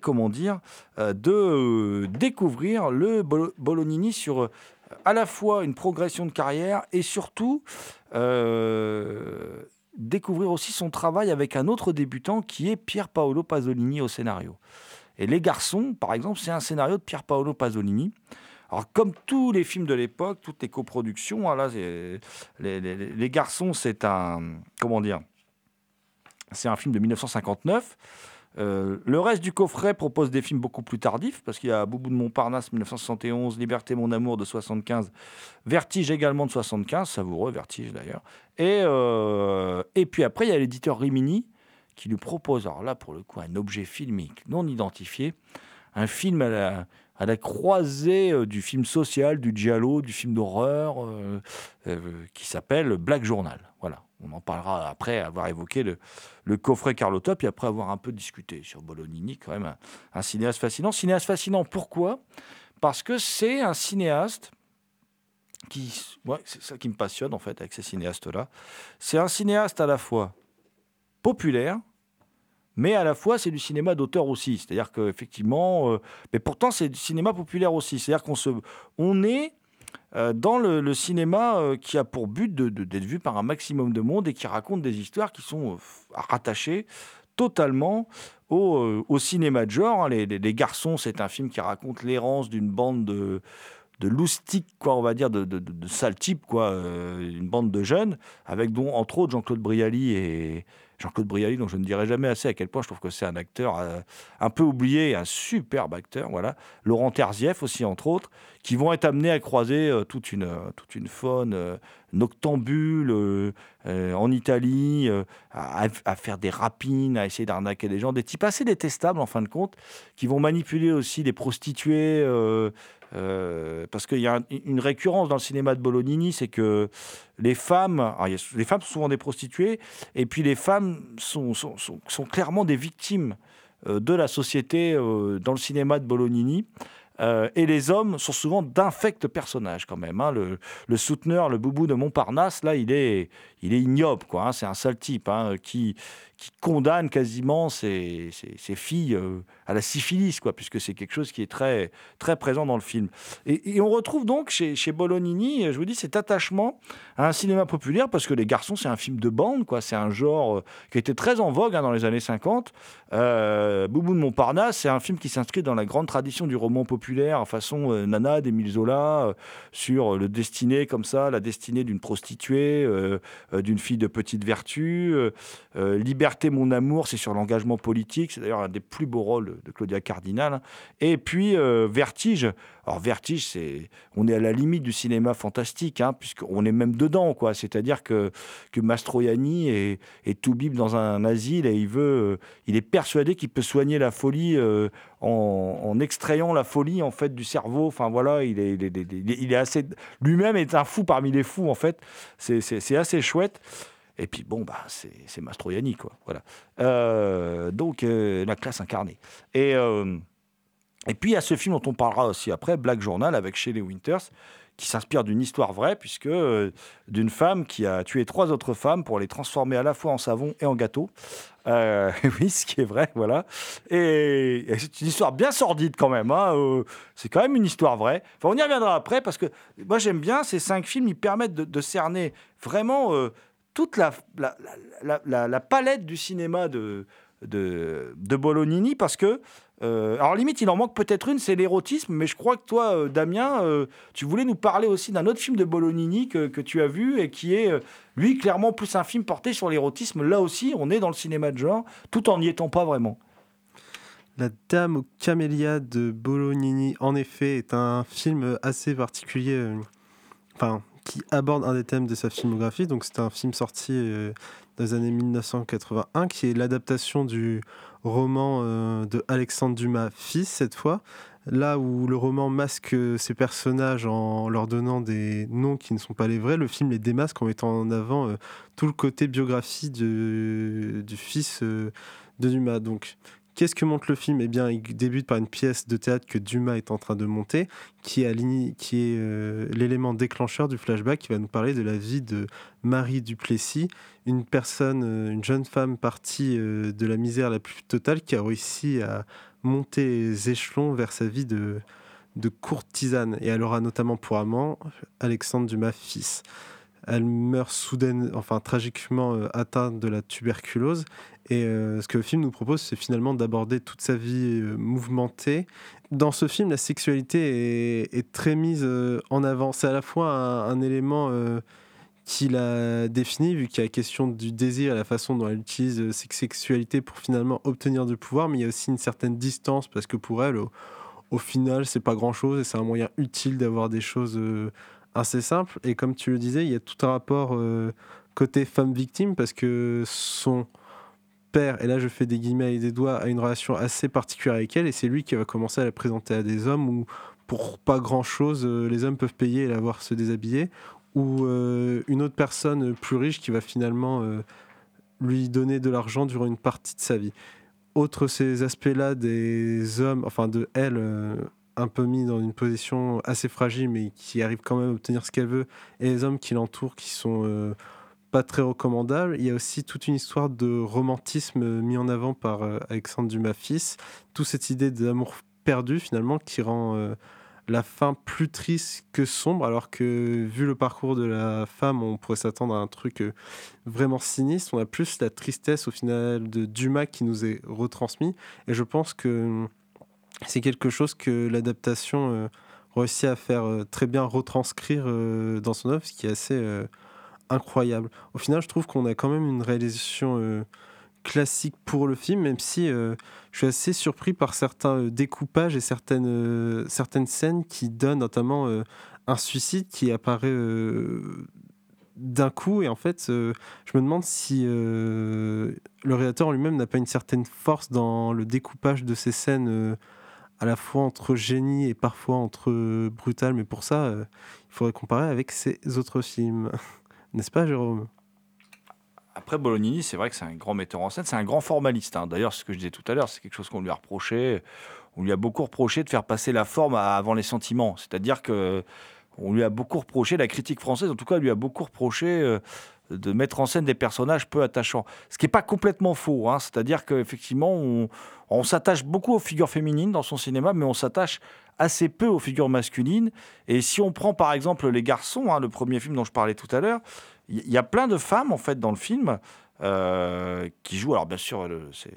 comment dire, euh, de euh, découvrir le Bolo- Bolognini sur à la fois une progression de carrière et surtout découvrir aussi son travail avec un autre débutant qui est Pier Paolo Pasolini au scénario. Et Les Garçons, par exemple, c'est un scénario de Pier Paolo Pasolini. Alors, comme tous les films de l'époque, toutes les coproductions, les, les- les Garçons, c'est un. Comment dire C'est un film de 1959. Euh, le reste du coffret propose des films beaucoup plus tardifs, parce qu'il y a Boubou de Montparnasse 1971, Liberté mon amour de 75, Vertige également de 75, savoureux Vertige d'ailleurs. Et, euh, et puis après, il y a l'éditeur Rimini qui lui propose, alors là pour le coup, un objet filmique non identifié, un film à la, à la croisée euh, du film social, du giallo, du film d'horreur, euh, euh, qui s'appelle Black Journal. Voilà, on en parlera après avoir évoqué le, coffret Carlotta, puis après avoir un peu discuté sur Bolognini, quand même un, cinéaste fascinant. Cinéaste fascinant, pourquoi? Parce que c'est un cinéaste qui, c'est ça qui me passionne en fait avec ces cinéastes-là. C'est un cinéaste à la fois populaire, mais à la fois c'est du cinéma d'auteur aussi. C'est-à-dire qu'effectivement, euh, mais pourtant c'est du cinéma populaire aussi. C'est-à-dire qu'on se, on est euh, dans le, cinéma euh, qui a pour but de- de- d'être vu par un maximum de monde et qui raconte des histoires qui sont euh, rattachées totalement au, au cinéma de genre. hein. Les, les- Garçons, c'est un film qui raconte l'errance d'une bande de, de loustiques, quoi, on va dire, de, de, de, de sales types, quoi, une bande de jeunes, avec dont, entre autres, Jean-Claude Brialy et Jean-Claude Brialy, dont je ne dirai jamais assez à quel point je trouve que c'est un acteur euh, un peu oublié, un superbe acteur, voilà. Laurent Terzieff aussi, entre autres, qui vont être amenés à croiser euh, toute, une, euh, toute une faune noctambule en Italie, à, à faire des rapines, à essayer d'arnaquer des gens, des types assez détestables en fin de compte, qui vont manipuler aussi des prostituées, euh, parce qu'il y a un- une récurrence dans le cinéma de Bolognini, c'est que les femmes, alors, il y a- les femmes sont souvent des prostituées, et puis les femmes sont, clairement des victimes euh, de la société euh, dans le cinéma de Bolognini. Et les hommes sont souvent d'infects personnages quand même. hein. Le, le souteneur, le boubou de Montparnasse, là, il est, il est ignoble, quoi. hein. C'est un sale type hein, qui, qui condamne quasiment ses, ses- filles euh, à la syphilis, quoi, puisque c'est quelque chose qui est très, très présent dans le film. Et, on retrouve donc chez, chez Bolognini, je vous dis, cet attachement à un cinéma populaire, parce que Les Garçons, c'est un film de bande, quoi. C'est un genre euh, qui était très en vogue hein, dans les années 50. Euh, Boubou de Montparnasse, c'est un film qui s'inscrit dans la grande tradition du roman populaire, façon euh, Nana d'Émile Zola, sur le destiné comme ça, la destinée d'une prostituée, d'une fille de petite vertu. euh, Mon amour, c'est sur l'engagement politique. C'est d'ailleurs un des plus beaux rôles de Claudia Cardinal. Et puis euh, Vertige. Alors Vertige, c'est, on est à la limite du cinéma fantastique, hein, puisqu'on est même dedans, quoi. C'est-à-dire que que Mastroianni est, est tout bib dans un asile et il veut, euh, il est persuadé qu'il peut soigner la folie euh, en, en extrayant la folie en fait du cerveau. Enfin voilà, il est, il est, assez, lui-même est un fou parmi les fous en fait. C'est assez chouette. Et puis bon, bah, c'est, Mastroianni, quoi. Voilà. Euh, donc, euh, la classe incarnée. Et, euh, et puis, il y a ce film dont on parlera aussi après, Black Journal, avec Shelley Winters, qui s'inspire d'une histoire vraie, puisque d'une femme qui a tué trois autres femmes pour les transformer à la fois en savon et en gâteau. Oui, ce qui est vrai, voilà. Et, c'est une histoire bien sordide quand même. hein, c'est quand même une histoire vraie. Enfin, on y reviendra après, parce que moi j'aime bien ces cinq films, ils permettent de, cerner vraiment toute la, palette du cinéma de, de, Bolognini, parce que, euh, alors limite, il en manque peut-être une, c'est l'érotisme, mais je crois que toi, euh, Damien, euh, tu voulais nous parler aussi d'un autre film de Bolognini que, que tu as vu et qui est, lui, clairement plus un film porté sur l'érotisme. Là aussi, on est dans le cinéma de genre, tout en n'y étant pas vraiment. La Dame aux camélias de Bolognini, en effet, est un film assez particulier, enfin, qui aborde un des thèmes de sa filmographie. Donc, c'est un film sorti euh, dans les années 1981, qui est l'adaptation du roman euh, de Alexandre Dumas, fils, cette fois. Là où le roman masque ses personnages en leur donnant des noms qui ne sont pas les vrais, le film les démasque en mettant en avant euh, tout le côté biographie de- du fils euh, de Dumas. Donc, Qu'est-ce que montre le film? Eh bien, il débute par une pièce de théâtre que Dumas est en train de monter, qui qui est euh, l'élément déclencheur du flashback qui va nous parler de la vie de Marie Duplessis, une personne, euh, une jeune femme partie euh, de la misère la plus totale, qui a réussi à monter les échelons vers sa vie de, courtisane. Et elle aura notamment pour amant Alexandre Dumas fils. Elle meurt soudaine, enfin tragiquement atteinte de la tuberculose. Et euh, ce que le film nous propose, c'est finalement d'aborder toute sa vie euh, mouvementée. Dans ce film, la sexualité est, très mise euh, en avant. C'est à la fois un, élément euh, qu'il a défini, vu qu'il y a la question du désir et la façon dont elle utilise cette sexualité pour finalement obtenir du pouvoir, mais il y a aussi une certaine distance, parce que pour elle, au, au final, c'est pas grand-chose et c'est un moyen utile d'avoir des choses assez simples. Et comme tu le disais, il y a tout un rapport côté femme victime, parce que son père, et là je fais des guillemets et des doigts, a une relation assez particulière avec elle, et c'est lui qui va commencer à la présenter à des hommes où, pour pas grand chose, les hommes peuvent payer et la voir se déshabiller, ou euh, une autre personne plus riche qui va finalement euh, lui donner de l'argent durant une partie de sa vie. Autre ces aspects-là des hommes, enfin de elle, euh, un peu mis dans une position assez fragile, mais qui arrive quand même à obtenir ce qu'elle veut, et les hommes qui l'entourent qui sont euh, pas très recommandables. Il y a aussi toute une histoire de romantisme mis en avant par euh, Alexandre Dumas fils, toute cette idée d'amour perdu finalement qui rend euh, la fin plus triste que sombre, alors que vu le parcours de la femme, on pourrait s'attendre à un truc euh, vraiment sinistre. On a plus la tristesse au final de Dumas qui nous est retransmis, et je pense que c'est quelque chose que l'adaptation réussit à faire très bien retranscrire dans son œuvre, ce qui est assez incroyable. Au final, je trouve qu'on a quand même une réalisation euh, classique pour le film, même si euh, je suis assez surpris par certains euh, découpages et certaines, certaines scènes qui donnent notamment un suicide qui apparaît d'un coup. Et en fait, je me demande si le réalisateur lui-même n'a pas une certaine force dans le découpage de ces scènes à la fois entre génie et parfois entre brutal, mais pour ça, il faudrait comparer avec ses autres films. N'est-ce pas, Jérôme? Après, Bolognini, c'est vrai que c'est un grand metteur en scène, c'est un grand formaliste. hein. D'ailleurs, ce que je disais tout à l'heure, c'est quelque chose qu'on lui a reproché. On lui a beaucoup reproché de faire passer la forme avant les sentiments. C'est-à-dire que on lui a beaucoup reproché, la critique française en tout cas, lui a beaucoup reproché euh, de mettre en scène des personnages peu attachants. Ce qui n'est pas complètement faux. hein. C'est-à-dire qu'effectivement, on, on s'attache beaucoup aux figures féminines dans son cinéma, mais on s'attache assez peu aux figures masculines. Et si on prend par exemple Les Garçons, hein, le premier film dont je parlais tout à l'heure, il y, a plein de femmes en fait dans le film euh, qui jouent. Alors bien sûr, c'est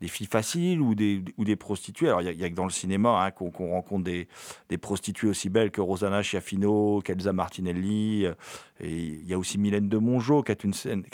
des filles faciles ou des, ou des prostituées. Alors il y a- que dans le cinéma hein, qu'on rencontre des, des prostituées aussi belles que Rosanna Schiaffino, qu'Elsa Martinelli. Il y a aussi Mylène de Mongeau qui a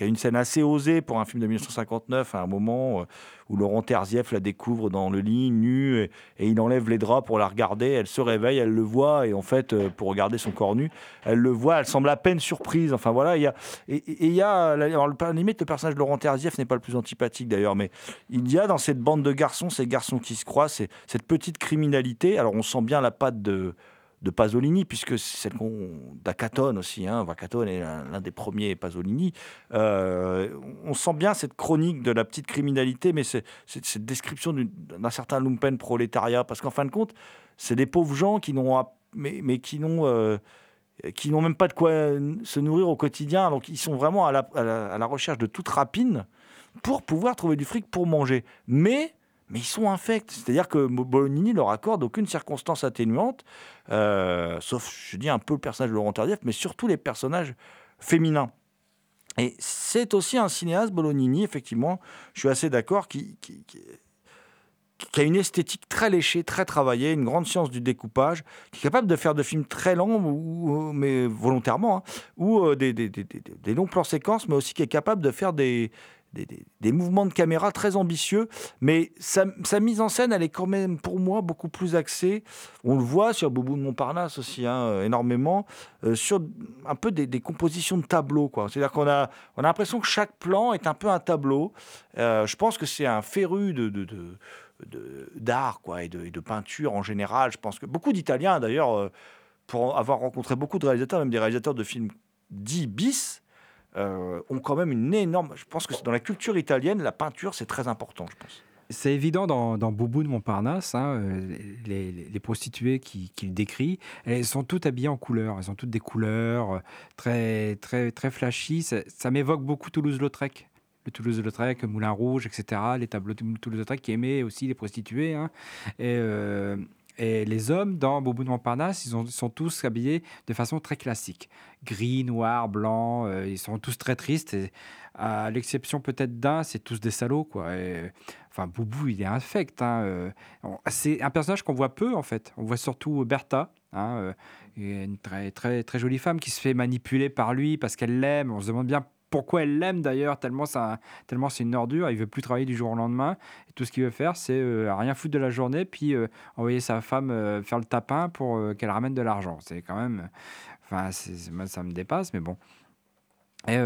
une scène, assez osée pour un film de 1959, à un moment euh, où Laurent Terzieff la découvre dans le lit, nue, et, il enlève les draps pour la regarder. Elle se réveille, elle le voit, et en fait, euh, pour regarder son corps nu, elle le voit, elle semble à peine surprise. Enfin voilà, il y a, et il y a, alors, limite, le personnage de Laurent Terzieff n'est pas le plus antipathique d'ailleurs, mais il y a dans cette bande de garçons, ces garçons qui se croient, cette petite criminalité. Alors on sent bien la patte de de Pasolini, puisque c'est celle qu'on d'Acatone aussi, hein. Est l'un des premiers Pasolini. Euh, on sent bien cette chronique de la petite criminalité, mais c'est cette description d'un certain lumpen prolétariat, parce qu'en fin de compte, c'est des pauvres gens qui n'ont mais, mais qui n'ont euh, qui n'ont même pas de quoi se nourrir au quotidien, donc ils sont vraiment à la, à la- à la recherche de toute rapine pour pouvoir trouver du fric pour manger. Mais mais ils sont infects. C'est-à-dire que Bolognini leur accorde aucune circonstance atténuante, euh, sauf, je dis, un peu le personnage de Laurent Tardif, mais surtout les personnages féminins. Et c'est aussi un cinéaste, Bolognini, effectivement, je suis assez d'accord, qui, a une esthétique très léchée, très travaillée, une grande science du découpage, qui est capable de faire de films très longs, mais volontairement, hein, ou euh, des- des- des longs plans séquences, mais aussi qui est capable de faire des, des, mouvements de caméra très ambitieux, mais sa, mise en scène, elle est quand même, pour moi, beaucoup plus axée. On le voit sur Boubou de Montparnasse aussi, hein, euh, énormément, euh, sur un peu des, compositions de tableaux. C'est-à-dire qu'on a, on a l'impression que chaque plan est un peu un tableau. Euh, je pense que c'est un féru de... de- d'art quoi et de, et de peinture en général je pense que beaucoup d'Italiens d'ailleurs pour avoir rencontré beaucoup de réalisateurs même des réalisateurs de films dits bis euh, ont quand même une énorme je pense que dans la culture italienne la peinture c'est très important je pense C'est évident dans, Boubou de Montparnasse, hein, euh, les, prostituées qui- qu'il décrit, elles sont toutes habillées en couleurs, elles ont toutes des couleurs euh, très, très, très flashy. Ça, m'évoque beaucoup Toulouse-Lautrec. Le Toulouse-Lautrec, Moulin Rouge, etc. Les tableaux de Toulouse-Lautrec qui aimaient aussi les prostituées. hein. Et, et les hommes dans Boubou de Montparnasse, ils, ont- ils sont tous habillés de façon très classique. Gris, noir, blanc, euh, ils sont tous très tristes. Et, à l'exception peut-être d'un, c'est tous des salauds, quoi. Et, Enfin, Boubou, il est infect. hein, euh, C'est un personnage qu'on voit peu, en fait. On voit surtout Bertha, hein, euh, une très, très, très jolie femme qui se fait manipuler par lui parce qu'elle l'aime. On se demande bien pourquoi elle l'aime d'ailleurs, tellement, tellement c'est une ordure. Il veut plus travailler du jour au lendemain. Et tout ce qu'il veut faire, c'est euh, rien foutre de la journée, puis euh, envoyer sa femme euh, faire le tapin pour qu'elle ramène de l'argent. C'est quand même. Enfin, ça me dépasse, mais bon. Et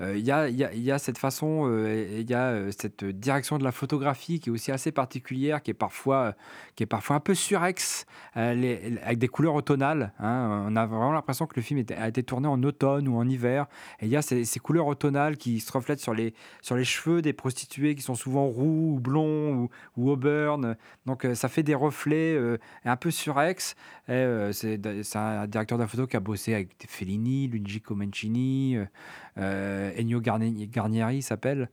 il y, a, il y a- cette façon, euh, il y a euh, cette direction de la photographie qui est aussi assez particulière, qui est parfois, qui est parfois un peu surex, euh, avec des couleurs automnales. hein. On a vraiment l'impression que le film a été tourné en automne ou en hiver. Il y a ces, couleurs automnales qui se reflètent sur les, sur les cheveux des prostituées qui sont souvent roux ou blonds ou, auburn. Donc euh, ça fait des reflets euh, un peu surex. Euh, c'est un directeur de la photo qui a bossé avec Fellini, Luigi Comencini. euh, euh, Ennio Garni- Garnieri s'appelle.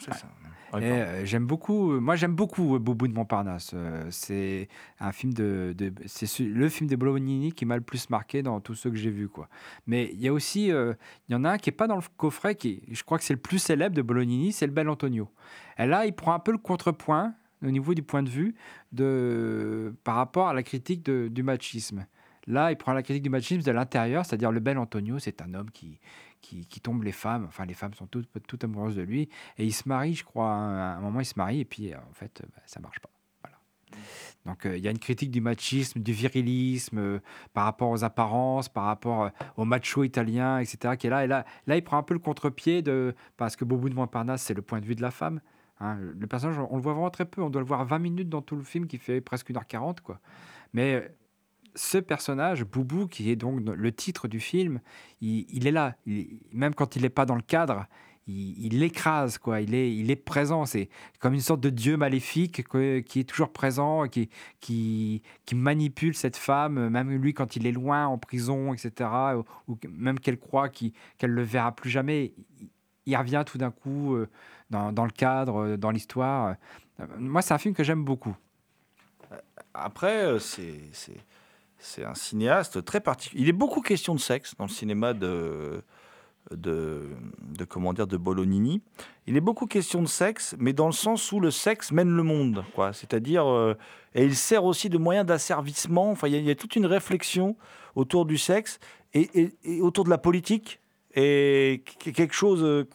c'est ça euh, j'aime beaucoup, moi j'aime beaucoup euh, Boubou de Montparnasse. Euh, c'est un film de, de- c'est ce- le film de Bolognini qui m'a le plus marqué dans tous ceux que j'ai vus quoi. Mais il y a aussi, euh, il y en a un qui est pas dans le coffret, qui je crois que c'est le plus célèbre de Bolognini, c'est le Bel Antonio. Et là, il prend un peu le contrepoint au niveau du point de vue de par rapport à la critique de- du machisme. Là, il prend la critique du machisme de l'intérieur, c'est-à-dire le bel Antonio, c'est un homme qui, qui, tombe les femmes, enfin les femmes sont toutes, toutes amoureuses de lui, et il se marie, je crois, à un moment il se marie, et puis euh, en fait, euh, bah, ça marche pas. Voilà. Donc euh, il y a une critique du machisme, du virilisme, par rapport aux apparences, par rapport euh, au macho italien, etc., qui est là. Et là, là, il prend un peu le contre-pied, de, parce que Bobo de Montparnasse, c'est le point de vue de la femme. hein. Le personnage, on le voit vraiment très peu. On doit le voir 20 minutes dans tout le film qui fait presque 1h40. Quoi. Mais ce personnage, Boubou, qui est donc le titre du film, il, il est là. Même quand il n'est pas dans le cadre, il, il l'écrase, quoi. Il est, il est présent. C'est comme une sorte de dieu maléfique qui est toujours présent, qui, qui, qui manipule cette femme, même lui quand il est loin, en prison, etc. Ou, même qu'elle croit qu'elle le verra plus jamais. Il, revient tout d'un coup euh, dans, dans le cadre, euh, dans l'histoire. Euh, Moi, c'est un film que j'aime beaucoup. Après, c'est c'est- un cinéaste très particulier. Il est beaucoup question de sexe dans le cinéma de, de, comment dire de Bolognini. Il est beaucoup question de sexe, mais dans le sens où le sexe mène le monde, quoi. C'est-à-dire, euh, et il sert aussi de moyen d'asservissement. Enfin, il y, a- toute une réflexion autour du sexe et, autour de la politique et quelque chose euh,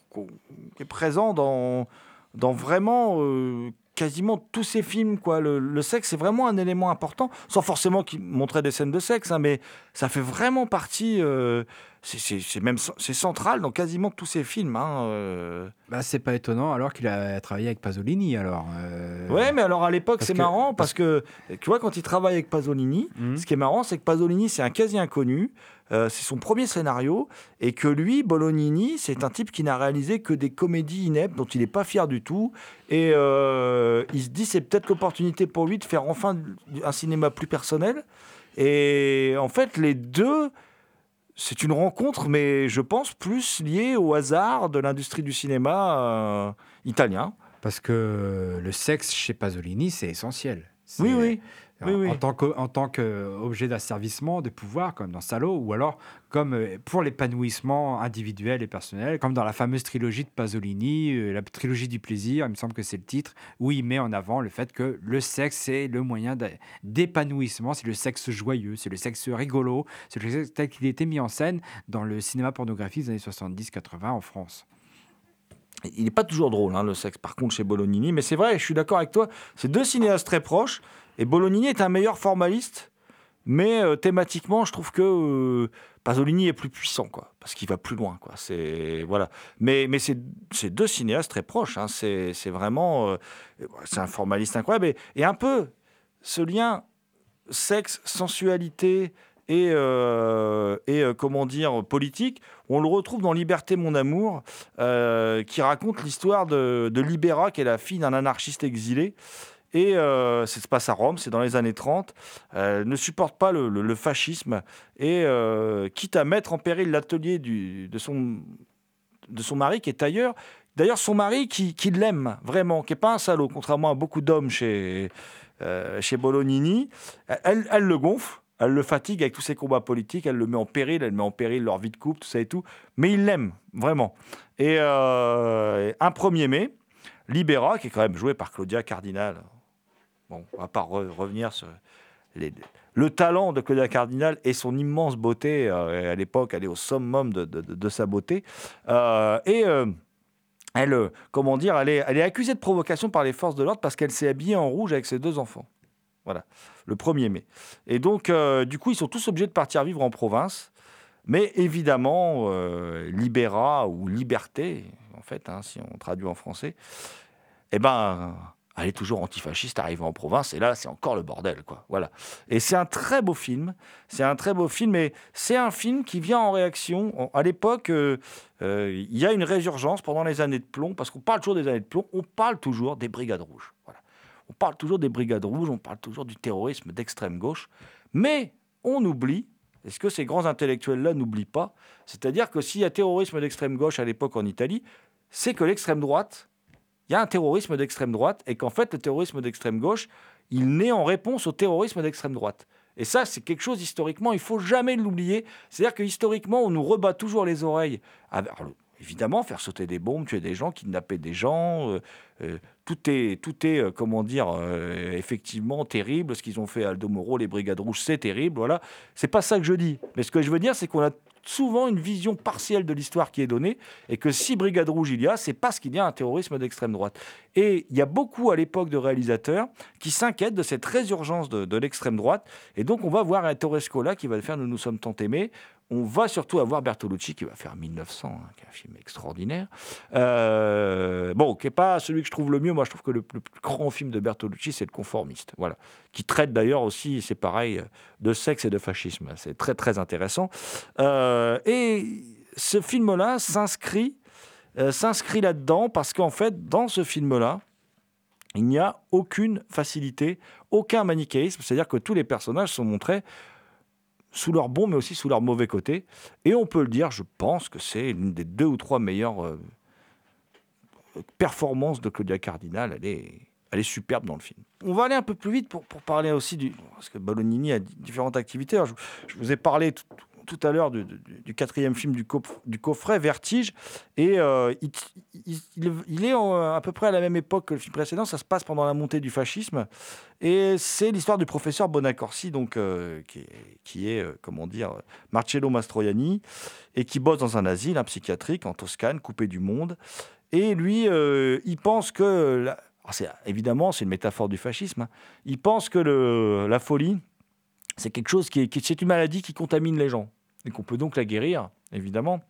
qui est présent dans dans vraiment euh, quasiment tous ces films. Quoi. Le, le sexe, c'est vraiment un élément important, sans forcément qu'il montrait des scènes de sexe, hein, mais ça fait vraiment partie, euh, c'est- même c'est central dans quasiment tous ces films. Hein, euh. Bah, c'est pas étonnant alors qu'il a travaillé avec Pasolini alors. euh, Ouais, mais alors à l'époque, c'est que- marrant parce que, tu vois, quand il travaille avec Pasolini, Mhm. ce qui est marrant, c'est que Pasolini, c'est un quasi inconnu. Euh, c'est son premier scénario et que lui, Bolognini, c'est un type qui n'a réalisé que des comédies ineptes dont il n'est pas fier du tout. Et euh, il se dit, c'est peut-être l'opportunité pour lui de faire enfin un cinéma plus personnel. Et en fait, les deux, c'est une rencontre, mais je pense plus liée au hasard de l'industrie du cinéma euh, italien. Parce que le sexe chez Pasolini, c'est essentiel. C'est- Oui, oui. En, Oui, oui. en tant que- en tant qu'objet d'asservissement, de pouvoir, comme dans Salo, ou alors comme euh, pour l'épanouissement individuel et personnel, comme dans la fameuse trilogie de Pasolini, euh, la trilogie du plaisir, il me semble que c'est le titre, où il met en avant le fait que le sexe, c'est le moyen d'épanouissement, c'est le sexe joyeux, c'est le sexe rigolo, c'est le sexe tel qu'il était mis en scène dans le cinéma pornographique des années 70-80 en France. Il n'est pas toujours drôle, hein, le sexe, par contre, chez Bolognini. Mais c'est vrai, je suis d'accord avec toi, c'est deux cinéastes très proches. Et Bolognini est un meilleur formaliste. Mais euh, thématiquement, je trouve que euh, Pasolini est plus puissant, quoi, parce qu'il va plus loin, quoi. C'est voilà. Mais mais c'est deux cinéastes très proches. Hein, c'est vraiment euh, c'est un formaliste incroyable et, et un peu ce lien sexe, sensualité et euh, et comment dire politique. On le retrouve dans Liberté, mon amour, qui raconte l'histoire de, de Libera, qui est la fille d'un anarchiste exilé. Et euh, ça se passe à Rome, c'est dans les années 30. Euh, ne supporte pas le, fascisme et euh, quitte à mettre en péril l'atelier de son, de son mari qui est ailleurs. D'ailleurs, son mari qui, qui l'aime vraiment, qui n'est pas un salaud, contrairement à beaucoup d'hommes chez, euh, chez Bolognini. Elle, elle le gonfle, elle le fatigue avec tous ses combats politiques, elle le met en péril, elle met en péril leur vie de couple, tout ça et tout. Mais il l'aime, vraiment. Et euh, un 1er mai, Libera, qui est quand même joué par Claudia Cardinal. Bon, on va pas re- revenir sur le talent de Claudia Cardinal et son immense beauté. euh, à l'époque, elle est au summum de, sa beauté. Euh, et euh, elle, comment dire, elle est, accusée de provocation par les forces de l'ordre parce qu'elle s'est habillée en rouge avec ses deux enfants. Voilà, le 1er mai. Et donc, du coup, ils sont tous obligés de partir vivre en province. Mais évidemment, Libera ou Liberté, en fait, hein, si on traduit en français, eh ben, elle est toujours antifasciste, arrivée en province, et là, c'est encore le bordel, quoi. Voilà. Et c'est un très beau film. C'est un très beau film, et c'est un film qui vient en réaction. À l'époque, euh, euh, il y a une résurgence pendant les années de plomb, parce qu'on parle toujours des années de plomb, on parle toujours des brigades rouges. Voilà. On parle toujours des brigades rouges, on parle toujours du terrorisme d'extrême gauche, mais on oublie. Et ce que ces grands intellectuels-là n'oublient pas, c'est-à-dire que s'il y a terrorisme d'extrême gauche à l'époque en Italie, c'est que l'extrême droite il y a un terrorisme d'extrême droite et qu'en fait, le terrorisme d'extrême gauche, il naît en réponse au terrorisme d'extrême droite. Et ça, c'est quelque chose historiquement, il faut jamais l'oublier. C'est-à-dire que historiquement, on nous rebat toujours les oreilles. alors, évidemment, faire sauter des bombes, tuer des gens, kidnapper des gens, euh, euh, tout est, tout est euh, comment dire, effectivement terrible. Ce qu'ils ont fait à Aldo Moro, les Brigades Rouges, c'est terrible. Voilà. C'est pas ça que je dis. Mais ce que je veux dire, c'est qu'on a souvent une vision partielle de l'histoire qui est donnée et que si Brigade Rouge il y a, c'est parce qu'il y a un terrorisme d'extrême droite. Et il y a beaucoup à l'époque de réalisateurs qui s'inquiètent de cette résurgence de, de l'extrême droite. Et donc on va voir un Ettore Scola qui va faire Nous nous sommes tant aimés. On va surtout avoir Bertolucci qui va faire 1900, hein, qui est un film extraordinaire. Euh, bon, qui n'est pas celui que je trouve le mieux. Moi, je trouve que le, plus grand film de Bertolucci, c'est Le Conformiste. Voilà. Qui traite d'ailleurs aussi, c'est pareil, de sexe et de fascisme. C'est très, très intéressant. Euh, et ce film-là s'inscrit euh, s'inscrit là-dedans parce qu'en fait, dans ce film-là, il n'y a aucune facilité, aucun manichéisme. C'est-à-dire que tous les personnages sont montrés sous leur bon, mais aussi sous leur mauvais côté. Et on peut le dire, je pense que c'est l'une des deux ou trois meilleures euh, performances de Claudia Cardinal. Elle est, elle est superbe dans le film. On va aller un peu plus vite pour, pour parler aussi du... Parce que Bolognini a différentes activités. Je, je vous ai parlé tout, tout à l'heure du, quatrième film du, coff- du coffret, Vertige. Et euh, il, est à peu près à la même époque que le film précédent. Ça se passe pendant la montée du fascisme. Et c'est l'histoire du professeur Bonacorsi, donc, euh, qui est, qui est, euh, comment dire, Marcello Mastroianni, et qui bosse dans un asile un psychiatrique en Toscane, coupé du monde. Et lui, euh, il pense que... la- c'est- évidemment, c'est une métaphore du fascisme. hein. Il pense que la folie, c'est quelque chose qui qui- c'est une maladie qui contamine les gens et qu'on peut donc la guérir, évidemment.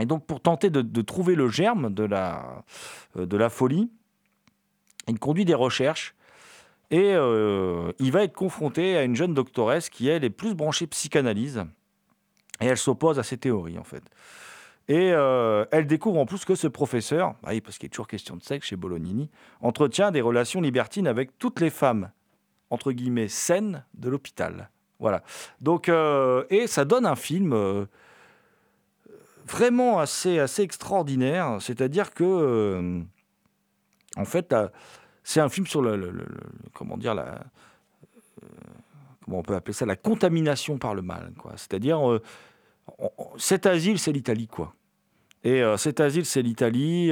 Et donc, pour tenter de, trouver le germe de la, euh, de la folie, il conduit des recherches et euh, il va être confronté à une jeune doctoresse qui, elle, est plus branchée psychanalyse et elle s'oppose à ces théories, en fait. Et euh, elle découvre en plus que ce professeur, bah parce qu'il est toujours question de sexe chez Bolognini, entretient des relations libertines avec toutes les femmes, entre guillemets, saines de l'hôpital. Voilà. Donc, euh, et ça donne un film euh, vraiment assez, extraordinaire. C'est-à-dire que, euh, en fait, c'est un film sur le, le- comment dire, la, comment on peut appeler ça, la contamination par le mal. quoi. C'est-à-dire, cet asile, c'est l'Italie, quoi. Et cet asile, c'est l'Italie.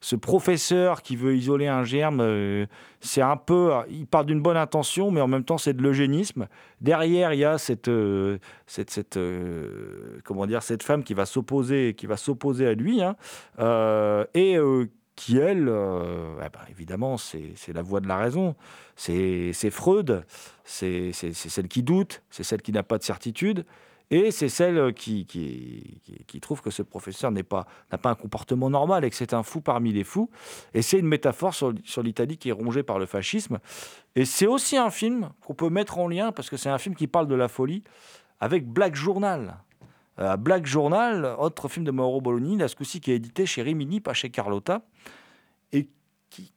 Ce professeur qui veut isoler un germe, euh, c'est un peu. Il part d'une bonne intention, mais en même temps, c'est de l'eugénisme. Derrière, il y a cette, euh, cette, cette, euh, comment dire, cette femme qui va s'opposer, qui va s'opposer à lui, hein, et qui elle, eh ben, évidemment, c'est la voix de la raison. C'est Freud, c'est celle qui doute, c'est celle qui n'a pas de certitude. Et c'est celle qui, qui, trouve que ce professeur n'a pas un comportement normal et que c'est un fou parmi les fous. Et c'est une métaphore sur, l'Italie qui est rongée par le fascisme. Et c'est aussi un film qu'on peut mettre en lien, parce que c'est un film qui parle de la folie, avec Black Journal. Euh, Black Journal, autre film de Mauro Bolognini, là, ce coup-ci qui est édité chez Rimini, pas chez Carlotta, et qui,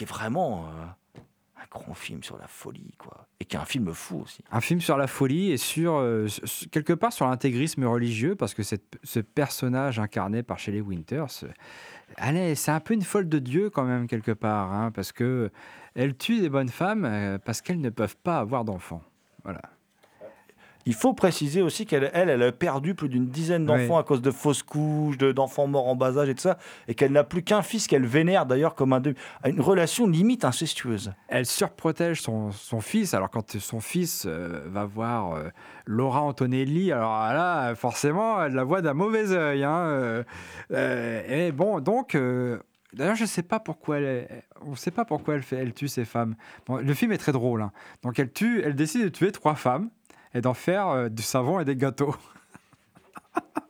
est vraiment euh, grand film sur la folie, quoi. Et qui est un film fou aussi. Un film sur la folie et sur, euh, quelque part sur l'intégrisme religieux, parce que cette- ce personnage incarné par Shelley Winters, euh, elle est- c'est un peu une folle de Dieu quand même, quelque part, hein, parce que elle tue des bonnes femmes euh, parce qu'elles ne peuvent pas avoir d'enfants. Voilà. Il faut préciser aussi qu'elle, elle, elle a perdu plus d'une dizaine d'enfants Oui. à cause de fausses couches, de- d'enfants morts en bas âge et tout ça, et qu'elle n'a plus qu'un fils qu'elle vénère d'ailleurs comme un de- une relation limite incestueuse. Elle surprotège son, son fils. Alors, quand son fils euh, va voir euh, Laura Antonelli, alors là, forcément, elle la voit d'un mauvais œil. hein, euh, et bon, donc. D'ailleurs, je ne sais pas pourquoi elle, on sait pas pourquoi elle, fait, elle tue ces femmes. Bon, le film est très drôle. hein. Donc, elle tue, elle décide de tuer trois femmes et d'en faire euh, du savon et des gâteaux.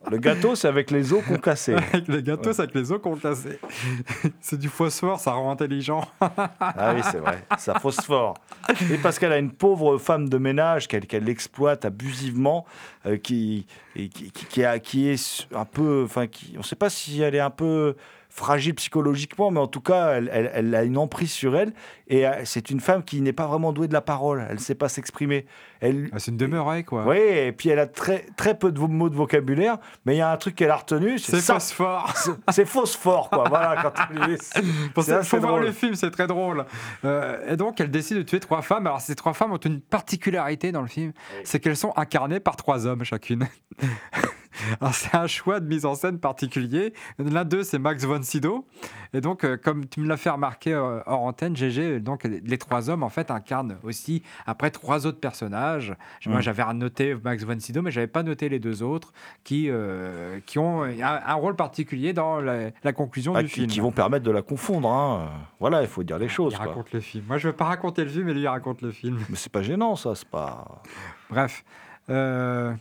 Le gâteau, c'est avec les os concassés. Avec les gâteaux, c'est avec les os concassés. c'est du phosphore, ça rend intelligent. Ah oui, c'est vrai, ça phosphore. Et parce qu'elle a une pauvre femme de ménage qu'elle exploite abusivement, euh, qui, et qui, qui, qui a- qui est un peu. Enfin, qui, on ne sait pas si elle est un peu fragile psychologiquement, mais en tout cas, elle, elle- elle a une emprise sur elle. Et euh, c'est une femme qui n'est pas vraiment douée de la parole. Elle ne sait pas s'exprimer. Elle, Ah, c'est une demeurée, quoi. oui, et puis elle a très, très peu de mots de vocabulaire, mais il y a un truc qu'elle a retenu, c'est ça. phosphore. C'est- phosphore, quoi. Voilà, quand Pour ça, faut voir le film, c'est très drôle. Euh, et donc, elle décide de tuer trois femmes. Alors, ces trois femmes ont une particularité dans le film, c'est qu'elles sont incarnées par trois hommes chacune. C'est un choix de mise en scène particulier. L'un d'eux, c'est Max von Sydow. Et donc, euh, comme tu me l'as fait remarquer euh, hors antenne, GG, donc les, trois hommes, en fait, incarnent aussi, après, trois autres personnages. Moi, j'avais noté Max von Sydow, mais j'avais pas noté les deux autres qui, euh, qui ont un, un rôle particulier dans la, la conclusion Ah, du qui, film. qui vont permettre de la confondre. hein. Voilà, il faut dire les choses. Il quoi. raconte le film. Moi, je veux pas raconter le film, mais lui, il raconte le film. Mais c'est pas gênant, ça. C'est pas. Bref. Euh,